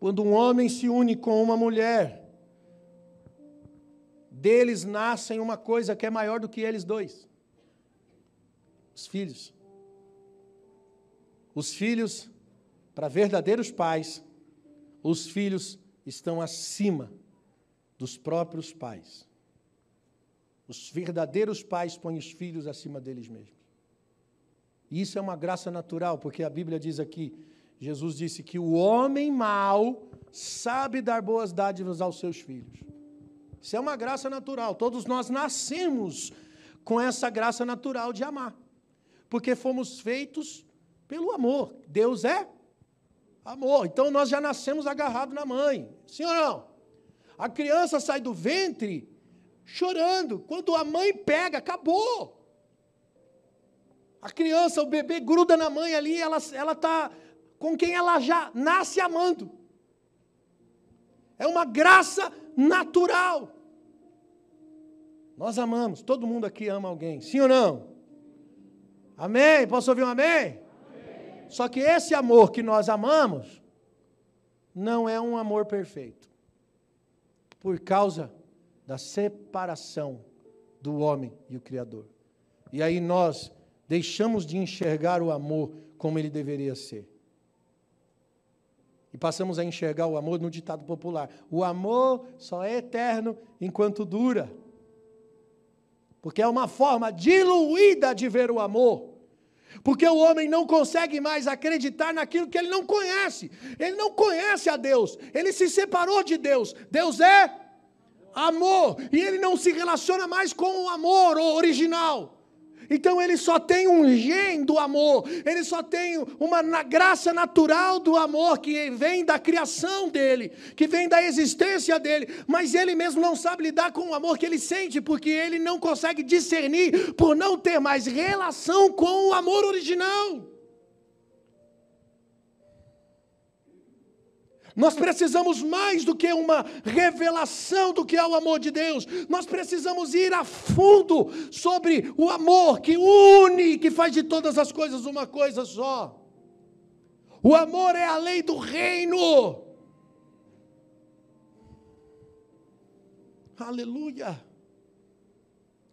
Quando um homem se une com uma mulher, deles nascem uma coisa que é maior do que eles dois: os filhos. Os filhos, para verdadeiros pais, os filhos estão acima dos próprios pais. Os verdadeiros pais põem os filhos acima deles mesmos. Isso é uma graça natural, porque a Bíblia diz aqui: Jesus disse que o homem mau sabe dar boas dádivas aos seus filhos. Isso é uma graça natural. Todos nós nascemos com essa graça natural de amar, porque fomos feitos pelo amor. Deus é amor. Então nós já nascemos agarrados na mãe. Sim ou não? A criança sai do ventre chorando. Quando a mãe pega, acabou. A criança, o bebê gruda na mãe ali, ela está com quem ela já nasce amando. É uma graça natural. Nós amamos, todo mundo aqui ama alguém, sim ou não? Amém? Posso ouvir um amém? amém? Só que esse amor que nós amamos não é um amor perfeito, por causa da separação do homem e o Criador. E aí nós deixamos de enxergar o amor como ele deveria ser. E passamos a enxergar o amor no ditado popular: o amor só é eterno enquanto dura. Porque é uma forma diluída de ver o amor. Porque o homem não consegue mais acreditar naquilo que ele não conhece. Ele não conhece a Deus. Ele se separou de Deus. Deus é amor. E ele não se relaciona mais com o amor original. Então ele só tem um gen do amor, ele só tem uma graça natural do amor que vem da criação dele, que vem da existência dele, mas ele mesmo não sabe lidar com o amor que ele sente, porque ele não consegue discernir por não ter mais relação com o amor original. Nós precisamos mais do que uma revelação do que é o amor de Deus. Nós precisamos ir a fundo sobre o amor que une, que faz de todas as coisas uma coisa só. O amor é a lei do reino. Aleluia.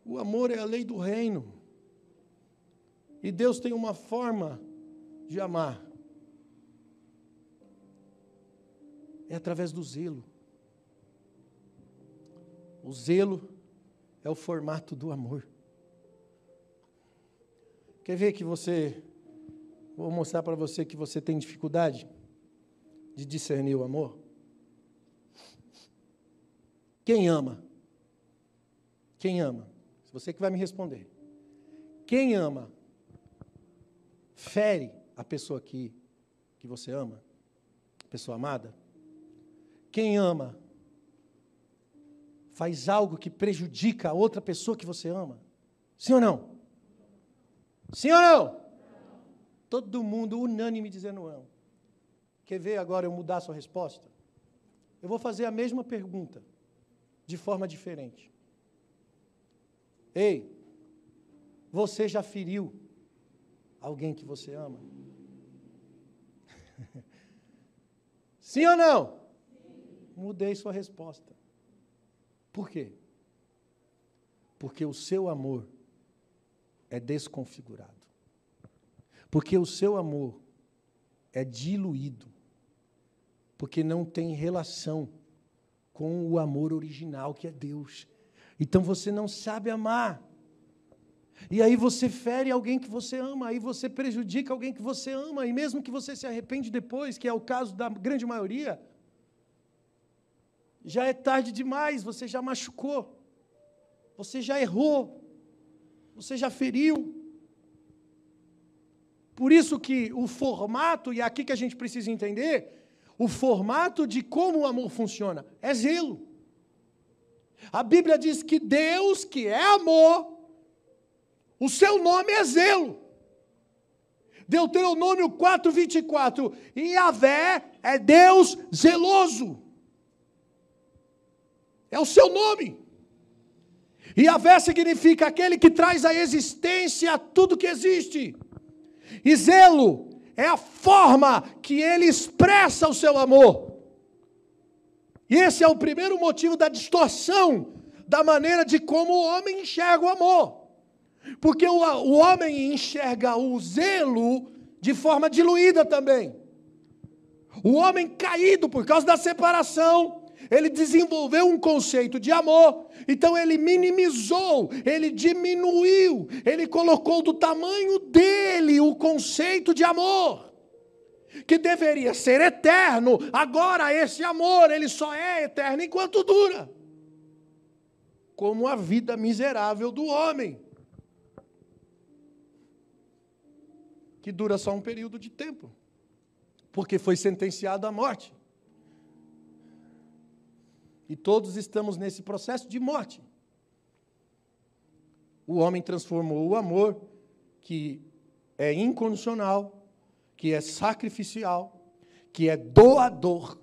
O amor é a lei do reino. E Deus tem uma forma de amar. É através do zelo. O zelo é o formato do amor. Quer ver que você. Vou mostrar para você que você tem dificuldade de discernir o amor? Quem ama? Quem ama? Você que vai me responder. Quem ama fere a pessoa que, que você ama? A pessoa amada? Quem ama faz algo que prejudica a outra pessoa que você ama? Sim ou não? Sim ou não? Todo mundo unânime dizendo não. Quer ver agora eu mudar a sua resposta? Eu vou fazer a mesma pergunta, de forma diferente. Ei, você já feriu alguém que você ama? (laughs) Sim ou não? Mudei sua resposta. Por quê? Porque o seu amor é desconfigurado. Porque o seu amor é diluído. Porque não tem relação com o amor original que é Deus. Então você não sabe amar. E aí você fere alguém que você ama, aí você prejudica alguém que você ama, e mesmo que você se arrepende depois, que é o caso da grande maioria, já é tarde demais, você já machucou, você já errou, você já feriu. Por isso que o formato, e é aqui que a gente precisa entender, o formato de como o amor funciona é zelo. A Bíblia diz que Deus, que é amor, o seu nome é zelo. Deuteronômio 4, 24. E Yahvé é Deus zeloso. É o seu nome. E Yahvé significa aquele que traz à existência tudo que existe. E zelo é a forma que ele expressa o seu amor. E esse é o primeiro motivo da distorção da maneira de como o homem enxerga o amor. Porque o, o homem enxerga o zelo de forma diluída também. O homem caído por causa da separação, ele desenvolveu um conceito de amor, então ele minimizou, ele diminuiu, ele colocou do tamanho dele o conceito de amor, que deveria ser eterno, agora esse amor, ele só é eterno enquanto dura. Como a vida miserável do homem, que dura só um período de tempo, porque foi sentenciado à morte. E todos estamos nesse processo de morte. O homem transformou o amor, que é incondicional, que é sacrificial, que é doador,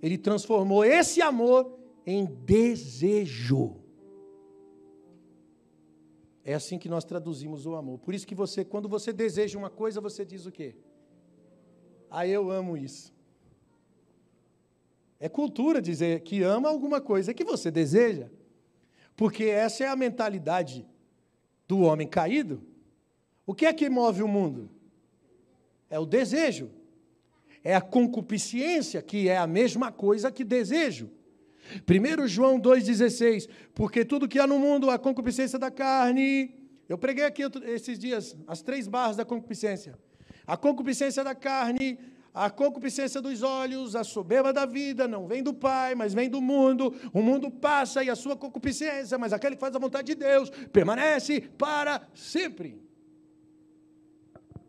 ele transformou esse amor em desejo. É assim que nós traduzimos o amor. Por isso que você, quando você deseja uma coisa, você diz o quê? Ah, eu amo isso. É cultura dizer que ama alguma coisa que você deseja. Porque essa é a mentalidade do homem caído. O que é que move o mundo? É o desejo. É a concupiscência, que é a mesma coisa que desejo. 1 João 2,16, porque tudo que há no mundo, a concupiscência da carne. Eu preguei aqui esses dias as três barras da concupiscência. A concupiscência da carne, a concupiscência dos olhos, a soberba da vida, não vem do Pai, mas vem do mundo. O mundo passa e a sua concupiscência, mas aquele que faz a vontade de Deus permanece para sempre.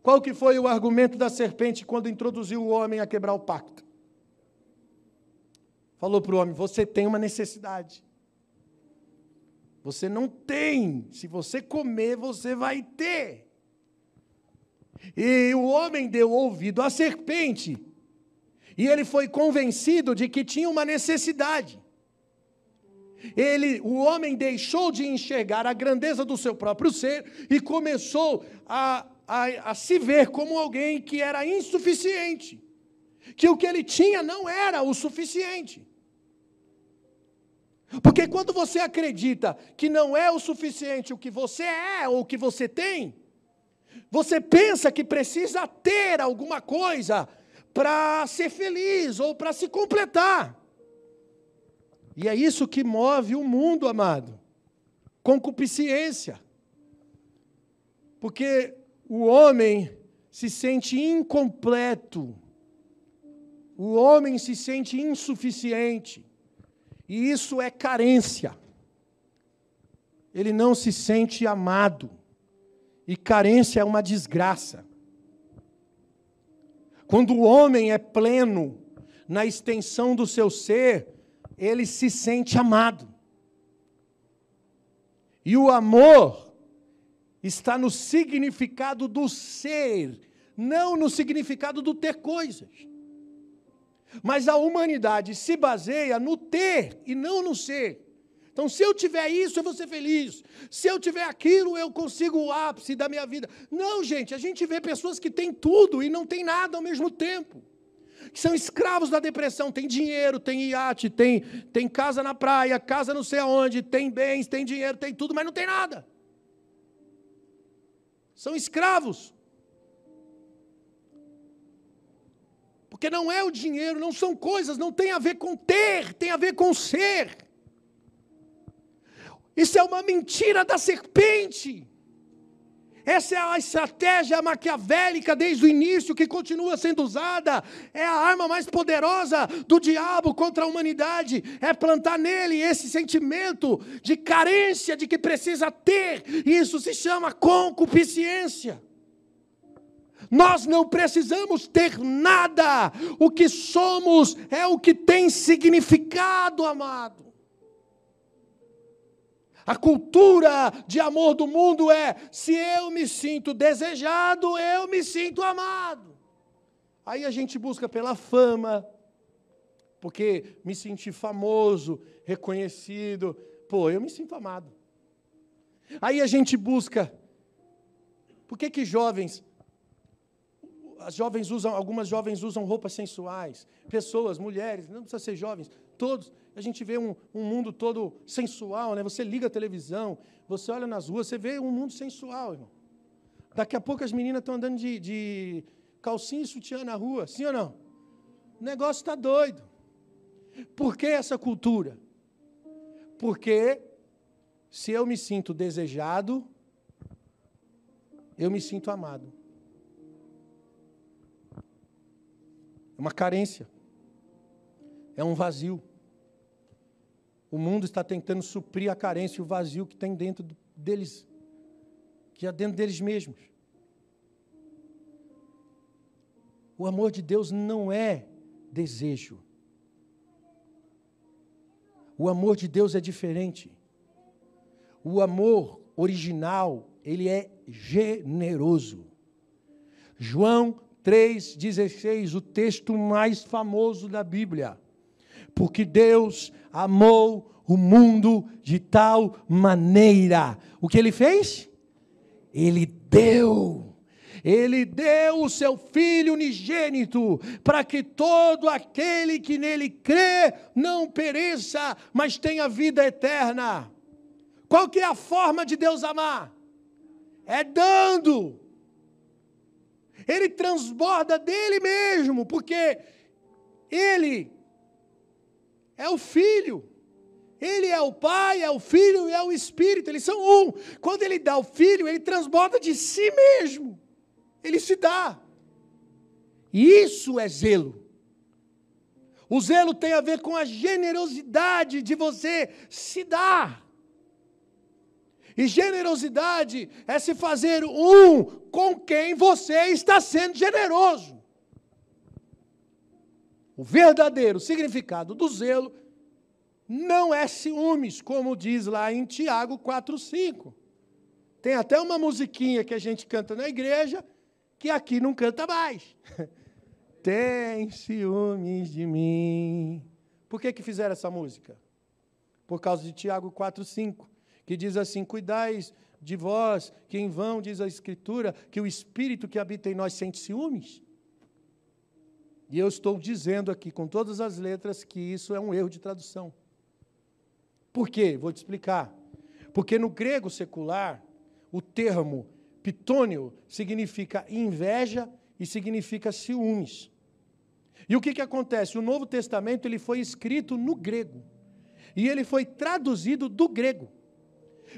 Qual que foi o argumento da serpente quando introduziu o homem a quebrar o pacto? Falou para o homem: você tem uma necessidade. Você não tem. Se você comer, você vai ter. E o homem deu ouvido à serpente, e ele foi convencido de que tinha uma necessidade. Ele, o homem deixou de enxergar a grandeza do seu próprio ser e começou a, a, a se ver como alguém que era insuficiente, que o que ele tinha não era o suficiente. Porque quando você acredita que não é o suficiente o que você é ou o que você tem, você pensa que precisa ter alguma coisa para ser feliz ou para se completar. E é isso que move o mundo, amado. Concupiscência. Porque o homem se sente incompleto. O homem se sente insuficiente. E isso é carência. Ele não se sente amado. E carência é uma desgraça. Quando o homem é pleno, na extensão do seu ser, ele se sente amado. E o amor está no significado do ser, não no significado do ter coisas. Mas a humanidade se baseia no ter e não no ser. Então, se eu tiver isso, eu vou ser feliz. Se eu tiver aquilo, eu consigo o ápice da minha vida. Não, gente, a gente vê pessoas que têm tudo e não têm nada ao mesmo tempo. Que são escravos da depressão, tem dinheiro, tem iate, tem, tem casa na praia, casa não sei aonde, tem bens, tem dinheiro, tem tudo, mas não tem nada. São escravos. Porque não é o dinheiro, não são coisas, não tem a ver com ter, tem a ver com ser. Isso é uma mentira da serpente. Essa é a estratégia maquiavélica desde o início que continua sendo usada. É a arma mais poderosa do diabo contra a humanidade. É plantar nele esse sentimento de carência, de que precisa ter. Isso se chama concupiscência. Nós não precisamos ter nada. O que somos é o que tem significado, amado. A cultura de amor do mundo é: se eu me sinto desejado, eu me sinto amado. Aí a gente busca pela fama, porque me sentir famoso, reconhecido, pô, eu me sinto amado. Aí a gente busca, por que que jovens as jovens usam, algumas jovens usam roupas sensuais, pessoas, mulheres, não precisa ser jovens, todos. A gente vê um, um mundo todo sensual, né? Você liga a televisão, você olha nas ruas, você vê um mundo sensual, irmão. Daqui a pouco as meninas estão andando de, de calcinha e sutiã na rua, sim ou não? O negócio está doido. Por que essa cultura? Porque se eu me sinto desejado, eu me sinto amado. É uma carência. É um vazio. O mundo está tentando suprir a carência e o vazio que tem dentro deles, que é dentro deles mesmos. O amor de Deus não é desejo. O amor de Deus é diferente. O amor original, ele é generoso. João 3,16, o texto mais famoso da Bíblia. Porque Deus amou o mundo de tal maneira. O que ele fez? Ele deu. Ele deu o seu Filho unigênito, para que todo aquele que nele crê não pereça, mas tenha vida eterna. Qual que é a forma de Deus amar? É dando. Ele transborda dele mesmo, porque ele é o Filho. Ele é o Pai, é o Filho e é o Espírito, eles são um. Quando ele dá o Filho, ele transborda de si mesmo. Ele se dá. Isso é zelo. O zelo tem a ver com a generosidade de você se dar. E generosidade é se fazer um com quem você está sendo generoso. O verdadeiro significado do zelo não é ciúmes, como diz lá em Tiago 4,5. Tem até uma musiquinha que a gente canta na igreja, que aqui não canta mais. (laughs) Tem ciúmes de mim. Por que, que fizeram essa música? Por causa de Tiago 4,5 que diz assim: Cuidais de vós, que em vão, diz a Escritura, que o Espírito que habita em nós sente ciúmes. E eu estou dizendo aqui, com todas as letras, que isso é um erro de tradução. Por quê? Vou te explicar. Porque no grego secular, o termo pitônio significa inveja e significa ciúmes. E o que, que acontece? O Novo Testamento ele foi escrito no grego. E ele foi traduzido do grego.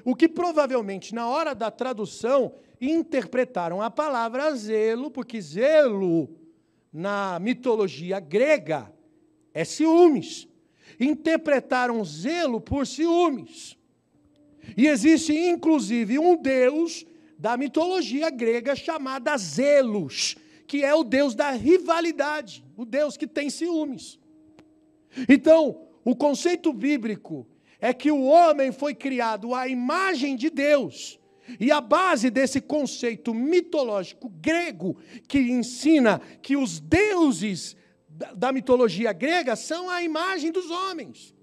O que provavelmente, na hora da tradução, interpretaram a palavra zelo, porque zelo, na mitologia grega, é ciúmes. Interpretaram zelo por ciúmes. E existe, inclusive, um deus da mitologia grega chamada Zelos, que é o deus da rivalidade, o deus que tem ciúmes. Então, o conceito bíblico é que o homem foi criado à imagem de Deus. E a base desse conceito mitológico grego, que ensina que os deuses da mitologia grega são a imagem dos homens.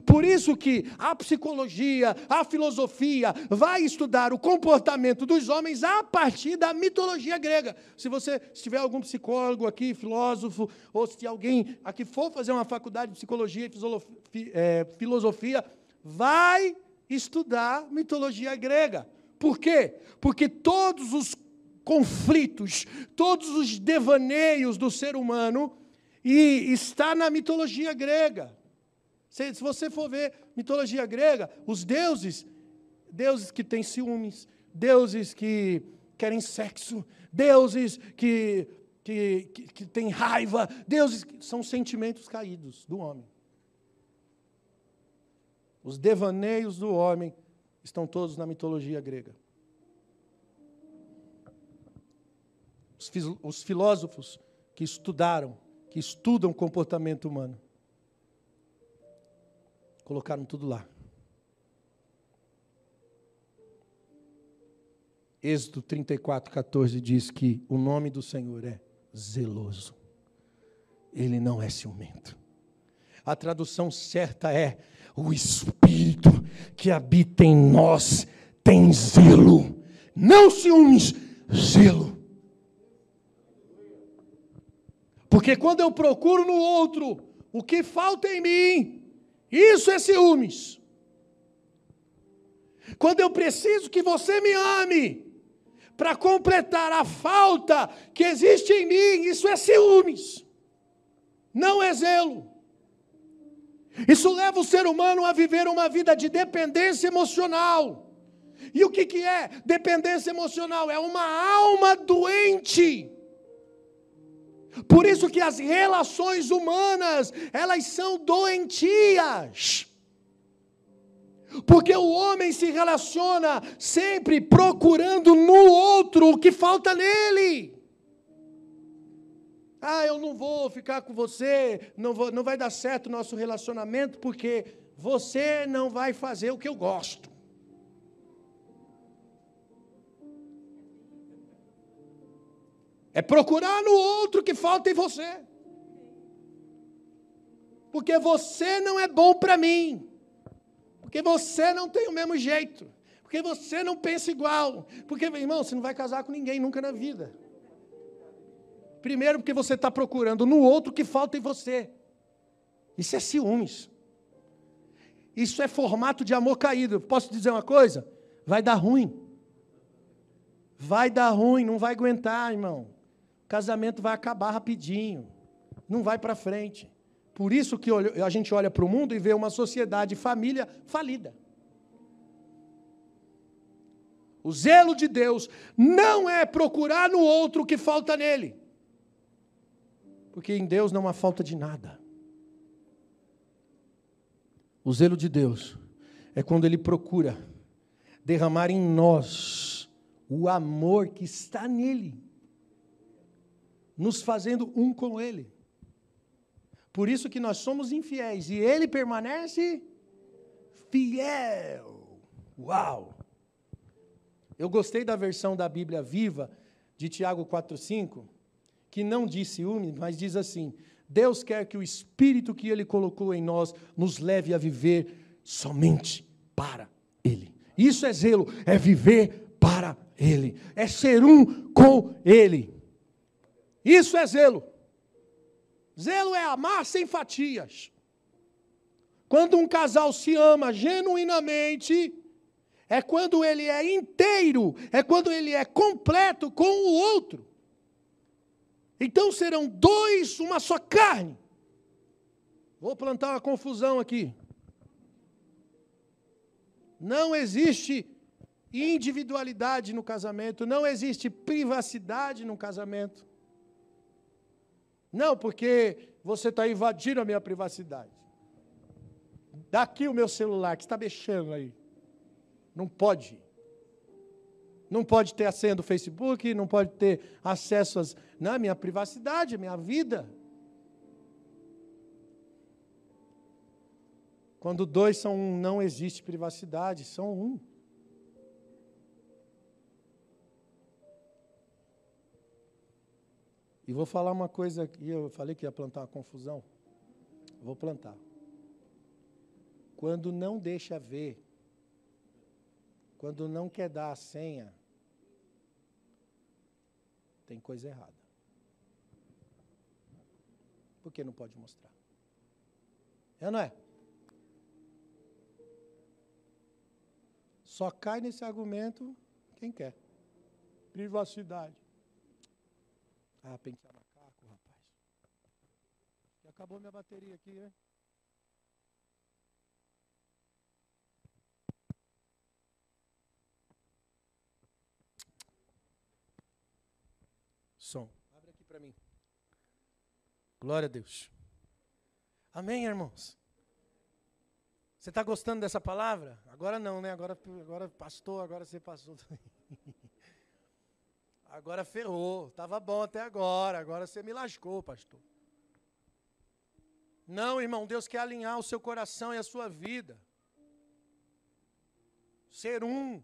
Por isso que a psicologia, a filosofia vai estudar o comportamento dos homens a partir da mitologia grega. Se você se tiver algum psicólogo aqui, filósofo, ou se alguém aqui for fazer uma faculdade de psicologia e é, filosofia, vai estudar mitologia grega. Por quê? Porque todos os conflitos, todos os devaneios do ser humano e está na mitologia grega. Se, se você for ver mitologia grega, os deuses, deuses que têm ciúmes, deuses que querem sexo, deuses que, que, que, que têm raiva, deuses que são sentimentos caídos do homem. Os devaneios do homem estão todos na mitologia grega. Os filósofos que estudaram, que estudam o comportamento humano, Colocaram tudo lá. Êxodo 34, 14 diz que o nome do Senhor é zeloso. Ele não é ciumento. A tradução certa é: o Espírito que habita em nós tem zelo. Não ciúmes, zelo. Porque quando eu procuro no outro o que falta em mim, isso é ciúmes. Quando eu preciso que você me ame, para completar a falta que existe em mim, isso é ciúmes, não é zelo. Isso leva o ser humano a viver uma vida de dependência emocional. E o que, que é dependência emocional? É uma alma doente por isso que as relações humanas, elas são doentias. Porque o homem se relaciona sempre procurando no outro o que falta nele. Ah, eu não vou ficar com você, não, vou, não vai dar certo o nosso relacionamento, porque você não vai fazer o que eu gosto. É procurar no outro que falta em você. Porque você não é bom para mim. Porque você não tem o mesmo jeito. Porque você não pensa igual. Porque, irmão, você não vai casar com ninguém nunca na vida. Primeiro, porque você está procurando no outro que falta em você. Isso é ciúmes. Isso é formato de amor caído. Posso dizer uma coisa? Vai dar ruim. Vai dar ruim, não vai aguentar, irmão casamento vai acabar rapidinho, não vai para frente. Por isso que a gente olha para o mundo e vê uma sociedade família falida. O zelo de Deus não é procurar no outro o que falta nele. Porque em Deus não há falta de nada. O zelo de Deus é quando ele procura derramar em nós o amor que está nele nos fazendo um com Ele. Por isso que nós somos infiéis e Ele permanece fiel. Uau! Eu gostei da versão da Bíblia viva de Tiago 4,5, que não diz ciúme, mas diz assim: Deus quer que o Espírito que Ele colocou em nós nos leve a viver somente para Ele. Isso é zelo, é viver para Ele, é ser um com Ele. Isso é zelo. Zelo é amar sem fatias. Quando um casal se ama genuinamente, é quando ele é inteiro, é quando ele é completo com o outro. Então serão dois, uma só carne. Vou plantar uma confusão aqui. Não existe individualidade no casamento, não existe privacidade no casamento. Não, porque você está invadindo a minha privacidade. Daqui o meu celular, que está mexendo aí. Não pode. Não pode ter a senha do Facebook, não pode ter acesso às, na minha privacidade, minha vida. Quando dois são um, não existe privacidade, são um. E vou falar uma coisa aqui, eu falei que ia plantar uma confusão. Vou plantar. Quando não deixa ver, quando não quer dar a senha, tem coisa errada. Por que não pode mostrar? É ou não é? Só cai nesse argumento quem quer. Privacidade. Ah, pentear macaco, rapaz. E acabou minha bateria aqui, né? Som. Abre aqui para mim. Glória a Deus. Amém, irmãos? Você está gostando dessa palavra? Agora não, né? Agora, agora pastor, agora você passou. (laughs) agora ferrou. Estava bom até agora. Agora você me lascou, pastor. Não, irmão, Deus quer alinhar o seu coração e a sua vida. Ser um.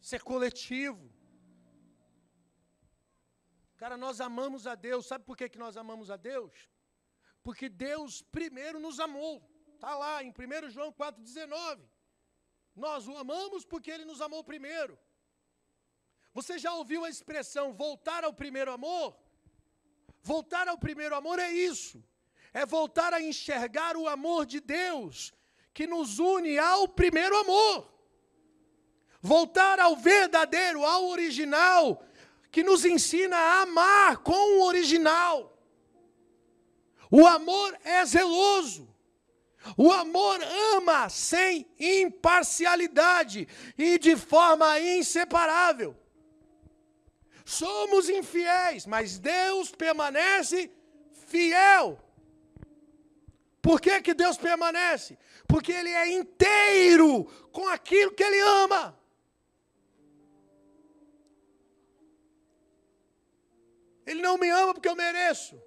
Ser coletivo. Cara, nós amamos a Deus. Sabe por que, que nós amamos a Deus? Porque Deus primeiro nos amou. Está lá em 1 João 4,19. Nós o amamos porque ele nos amou primeiro. Você já ouviu a expressão voltar ao primeiro amor? Voltar ao primeiro amor é isso. É voltar a enxergar o amor de Deus que nos une ao primeiro amor. Voltar ao verdadeiro, ao original, que nos ensina a amar com o original. O amor é zeloso. O amor ama sem imparcialidade e de forma inseparável. Somos infiéis, mas Deus permanece fiel. Por que, que Deus permanece? Porque Ele é inteiro com aquilo que Ele ama. Ele não me ama porque eu mereço.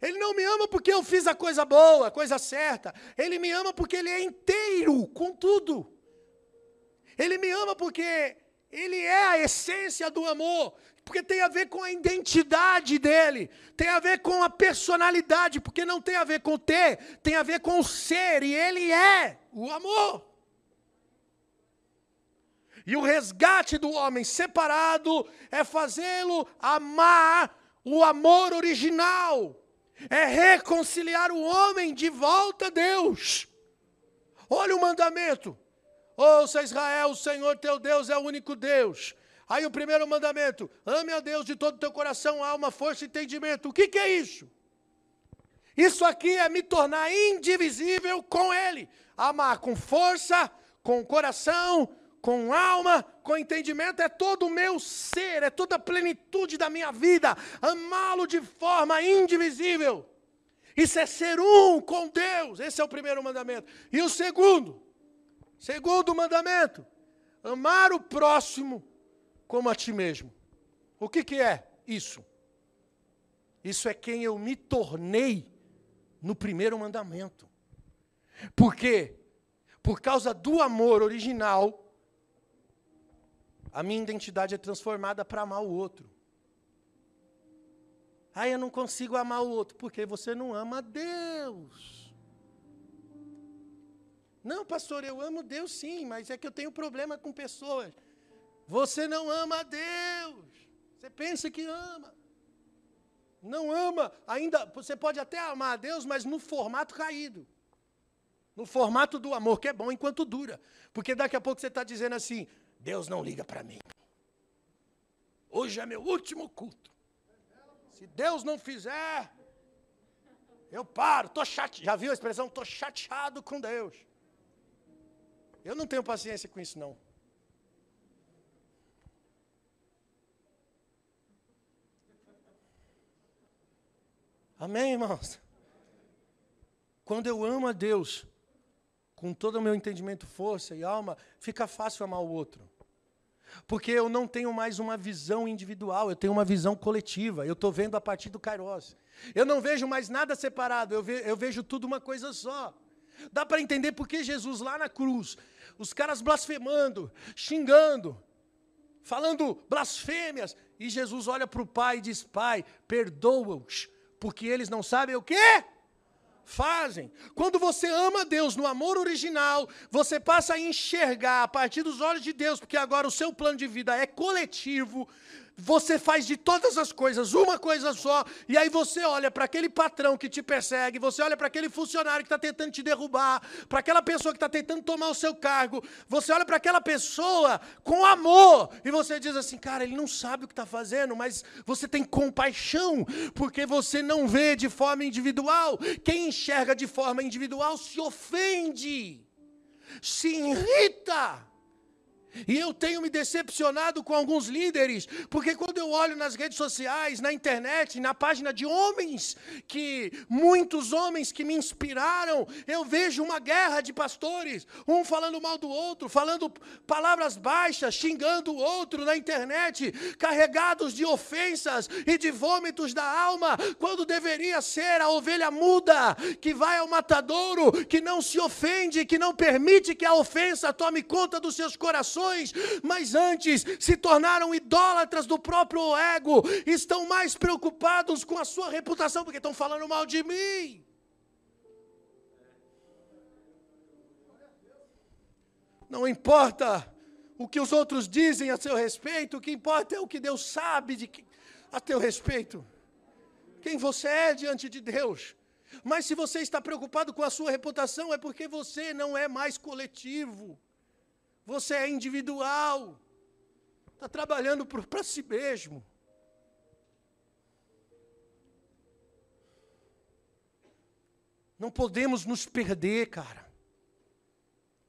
Ele não me ama porque eu fiz a coisa boa, a coisa certa. Ele me ama porque ele é inteiro com tudo. Ele me ama porque ele é a essência do amor, porque tem a ver com a identidade dele, tem a ver com a personalidade, porque não tem a ver com ter, tem a ver com o ser, e ele é o amor. E o resgate do homem separado é fazê-lo amar o amor original é reconciliar o homem de volta a Deus. Olha o mandamento. Ouça Israel, o Senhor teu Deus é o único Deus. Aí o primeiro mandamento: ame a Deus de todo o teu coração, alma, força e entendimento. O que, que é isso? Isso aqui é me tornar indivisível com Ele. Amar com força, com coração, com alma, com entendimento, é todo o meu ser, é toda a plenitude da minha vida, amá-lo de forma indivisível. Isso é ser um com Deus, esse é o primeiro mandamento. E o segundo, segundo mandamento, amar o próximo como a ti mesmo. O que, que é isso? Isso é quem eu me tornei no primeiro mandamento. Por quê? Por causa do amor original, a minha identidade é transformada para amar o outro. Ah, eu não consigo amar o outro, porque você não ama Deus. Não, pastor, eu amo Deus sim, mas é que eu tenho problema com pessoas. Você não ama Deus. Você pensa que ama. Não ama, ainda, você pode até amar a Deus, mas no formato caído. No formato do amor, que é bom enquanto dura. Porque daqui a pouco você está dizendo assim: Deus não liga para mim. Hoje é meu último culto. Se Deus não fizer, eu paro, tô chateado. Já viu a expressão? Estou chateado com Deus. Eu não tenho paciência com isso, não. Amém, irmãos? Quando eu amo a Deus, com todo o meu entendimento, força e alma, fica fácil amar o outro. Porque eu não tenho mais uma visão individual, eu tenho uma visão coletiva. Eu estou vendo a partir do Kairos. Eu não vejo mais nada separado, eu, ve eu vejo tudo uma coisa só. Dá para entender por que Jesus lá na cruz, os caras blasfemando, xingando, falando blasfêmias, e Jesus olha para o pai e diz: Pai, perdoa-os, porque eles não sabem o quê? fazem. Quando você ama Deus no amor original, você passa a enxergar a partir dos olhos de Deus, porque agora o seu plano de vida é coletivo, você faz de todas as coisas uma coisa só, e aí você olha para aquele patrão que te persegue, você olha para aquele funcionário que está tentando te derrubar, para aquela pessoa que está tentando tomar o seu cargo, você olha para aquela pessoa com amor, e você diz assim, cara, ele não sabe o que está fazendo, mas você tem compaixão, porque você não vê de forma individual. Quem enxerga de forma individual se ofende, se irrita. E eu tenho me decepcionado com alguns líderes, porque quando eu olho nas redes sociais, na internet, na página de homens, que muitos homens que me inspiraram, eu vejo uma guerra de pastores, um falando mal do outro, falando palavras baixas, xingando o outro na internet, carregados de ofensas e de vômitos da alma, quando deveria ser a ovelha muda, que vai ao matadouro, que não se ofende, que não permite que a ofensa tome conta dos seus corações mas antes se tornaram idólatras do próprio ego, estão mais preocupados com a sua reputação, porque estão falando mal de mim. Não importa o que os outros dizem a seu respeito, o que importa é o que Deus sabe de que, a teu respeito. Quem você é diante de Deus. Mas se você está preocupado com a sua reputação, é porque você não é mais coletivo. Você é individual. Está trabalhando para si mesmo. Não podemos nos perder, cara.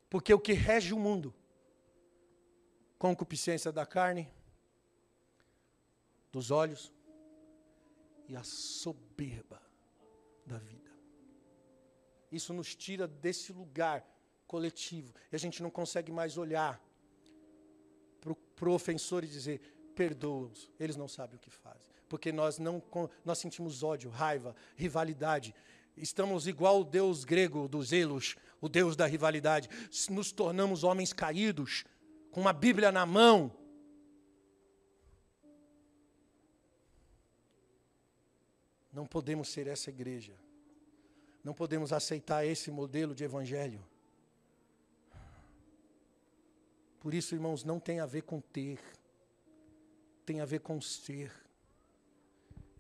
Porque o que rege o mundo, concupiscência da carne, dos olhos e a soberba da vida. Isso nos tira desse lugar coletivo. E a gente não consegue mais olhar para o ofensor e dizer: perdoa-os, eles não sabem o que fazem. Porque nós não nós sentimos ódio, raiva, rivalidade. Estamos igual o deus grego dos Zelos, o deus da rivalidade. Nos tornamos homens caídos, com uma Bíblia na mão. Não podemos ser essa igreja. Não podemos aceitar esse modelo de evangelho. Por isso, irmãos, não tem a ver com ter, tem a ver com ser.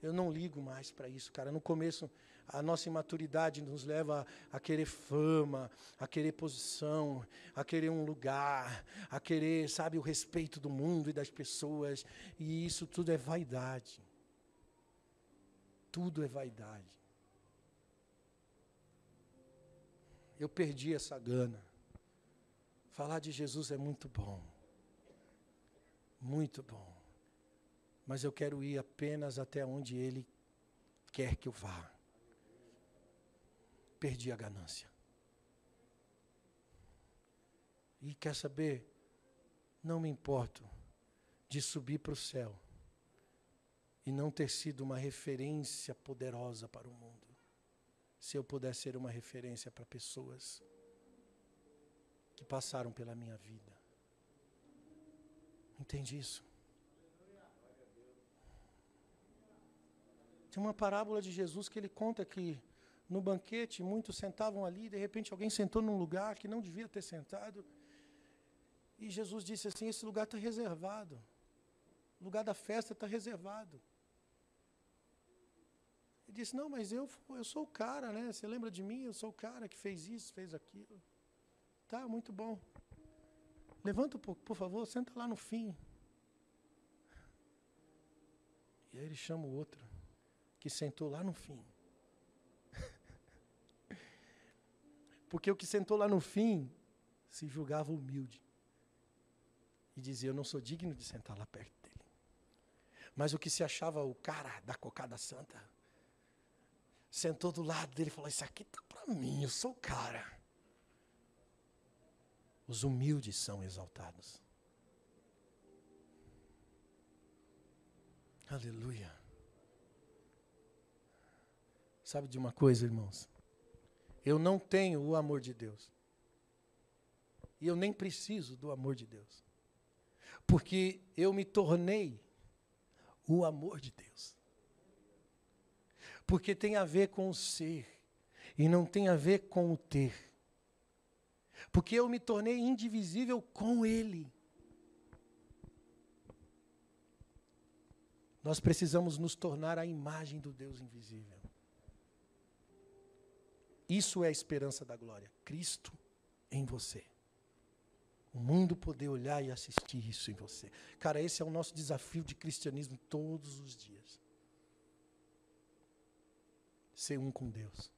Eu não ligo mais para isso, cara. No começo, a nossa imaturidade nos leva a, a, querer fama, a querer posição, a querer um lugar, a querer, sabe, o respeito do mundo e das pessoas. E isso tudo é vaidade. Tudo é vaidade. Eu perdi essa gana. Falar de Jesus é muito bom. Muito bom. Mas eu quero ir apenas até onde Ele quer que eu vá. Perdi a ganância. E quer saber? Não me importo de subir para o céu e não ter sido uma referência poderosa para o mundo. Se eu puder ser uma referência para pessoas que passaram pela minha vida. Entende isso? Tem uma parábola de Jesus que ele conta que no banquete muitos sentavam ali, de repente alguém sentou num lugar que não devia ter sentado. E Jesus disse assim: Esse lugar está reservado. O lugar da festa está reservado. Ele disse: Não, mas eu, eu sou o cara, né? Você lembra de mim? Eu sou o cara que fez isso, fez aquilo. Tá, muito bom. Levanta um pouco, por favor, senta lá no fim. E aí ele chama o outro, que sentou lá no fim. (laughs) Porque o que sentou lá no fim se julgava humilde. E dizia: Eu não sou digno de sentar lá perto dele. Mas o que se achava o cara da cocada santa, sentou do lado dele e falou: Isso aqui tá para mim, eu sou o cara. Os humildes são exaltados. Aleluia. Sabe de uma coisa, irmãos? Eu não tenho o amor de Deus. E eu nem preciso do amor de Deus. Porque eu me tornei o amor de Deus. Porque tem a ver com o ser e não tem a ver com o ter. Porque eu me tornei indivisível com Ele. Nós precisamos nos tornar a imagem do Deus invisível. Isso é a esperança da glória. Cristo em você. O mundo poder olhar e assistir isso em você. Cara, esse é o nosso desafio de cristianismo todos os dias. Ser um com Deus.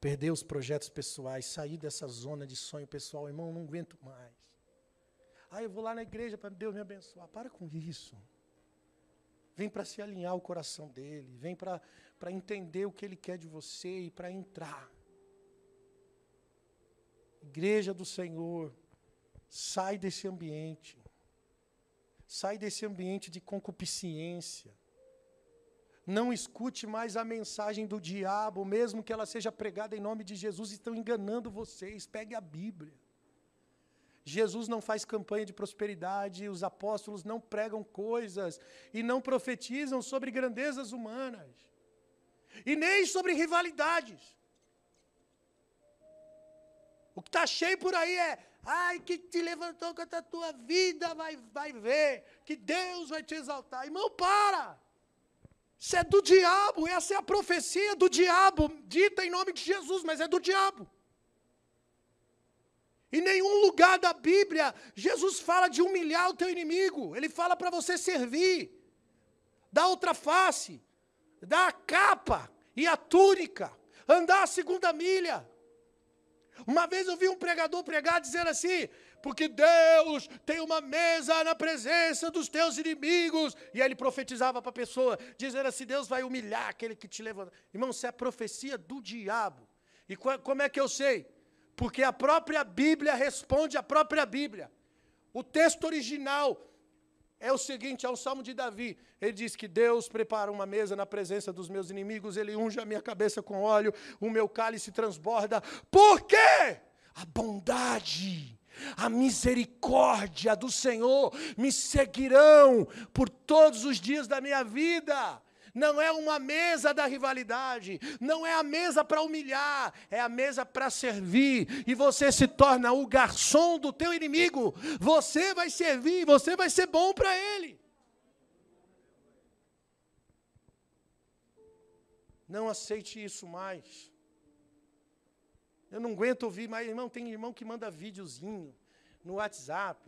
Perder os projetos pessoais, sair dessa zona de sonho pessoal, irmão, não aguento mais. Ah, eu vou lá na igreja para Deus me abençoar. Para com isso vem para se alinhar o coração dele, vem para entender o que ele quer de você e para entrar. Igreja do Senhor, sai desse ambiente, sai desse ambiente de concupiscência. Não escute mais a mensagem do diabo, mesmo que ela seja pregada em nome de Jesus, estão enganando vocês. Pegue a Bíblia. Jesus não faz campanha de prosperidade, os apóstolos não pregam coisas e não profetizam sobre grandezas humanas, e nem sobre rivalidades. O que está cheio por aí é, ai, que te levantou contra a tua vida, vai, vai ver, que Deus vai te exaltar. Irmão, para! Isso é do diabo, essa é a profecia do diabo, dita em nome de Jesus, mas é do diabo. Em nenhum lugar da Bíblia, Jesus fala de humilhar o teu inimigo. Ele fala para você servir, dar outra face, dar a capa e a túnica, andar a segunda milha. Uma vez eu vi um pregador pregar dizendo assim: porque Deus tem uma mesa na presença dos teus inimigos. E aí ele profetizava para a pessoa, dizendo assim: Deus vai humilhar aquele que te levanta. Irmão, isso é a profecia do diabo. E como é que eu sei? Porque a própria Bíblia responde à própria Bíblia. O texto original é o seguinte, é o Salmo de Davi. Ele diz que Deus prepara uma mesa na presença dos meus inimigos, ele unge a minha cabeça com óleo, o meu cálice transborda. Por quê? A bondade, a misericórdia do Senhor me seguirão por todos os dias da minha vida não é uma mesa da rivalidade, não é a mesa para humilhar, é a mesa para servir, e você se torna o garçom do teu inimigo. Você vai servir, você vai ser bom para ele. Não aceite isso mais. Eu não aguento ouvir mais, irmão, tem irmão que manda videozinho no WhatsApp.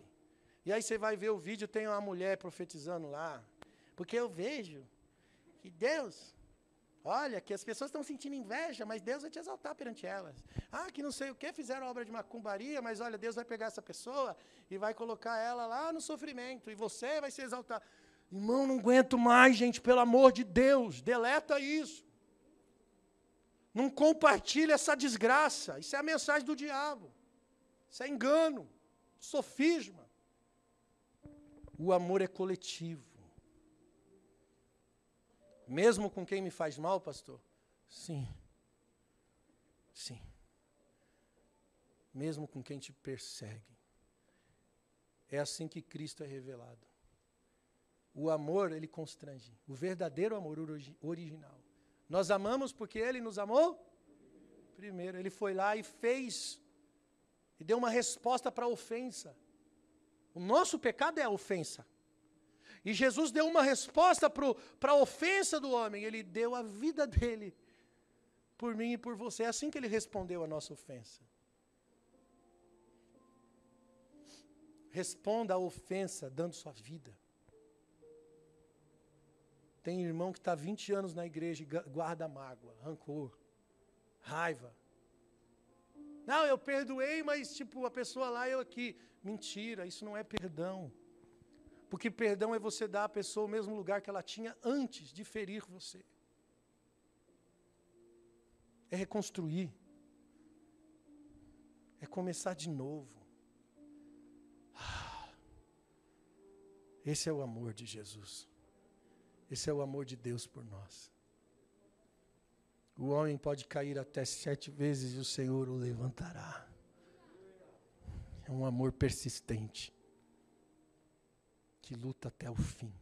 E aí você vai ver o vídeo, tem uma mulher profetizando lá. Porque eu vejo que Deus, olha, que as pessoas estão sentindo inveja, mas Deus vai te exaltar perante elas. Ah, que não sei o que, fizeram obra de macumbaria, mas olha, Deus vai pegar essa pessoa e vai colocar ela lá no sofrimento, e você vai se exaltar. Irmão, não aguento mais, gente, pelo amor de Deus, deleta isso. Não compartilhe essa desgraça. Isso é a mensagem do diabo. Isso é engano, sofisma. O amor é coletivo. Mesmo com quem me faz mal, pastor? Sim. Sim. Mesmo com quem te persegue. É assim que Cristo é revelado. O amor, ele constrange. O verdadeiro amor original. Nós amamos porque ele nos amou primeiro. Ele foi lá e fez, e deu uma resposta para a ofensa. O nosso pecado é a ofensa. E Jesus deu uma resposta para a ofensa do homem. Ele deu a vida dele por mim e por você. É assim que ele respondeu a nossa ofensa. Responda a ofensa dando sua vida. Tem irmão que está 20 anos na igreja e guarda mágoa, rancor, raiva. Não, eu perdoei, mas tipo, a pessoa lá, eu aqui. Mentira, isso não é perdão. Porque perdão é você dar à pessoa o mesmo lugar que ela tinha antes de ferir você. É reconstruir. É começar de novo. Esse é o amor de Jesus. Esse é o amor de Deus por nós. O homem pode cair até sete vezes e o Senhor o levantará. É um amor persistente que luta até o fim.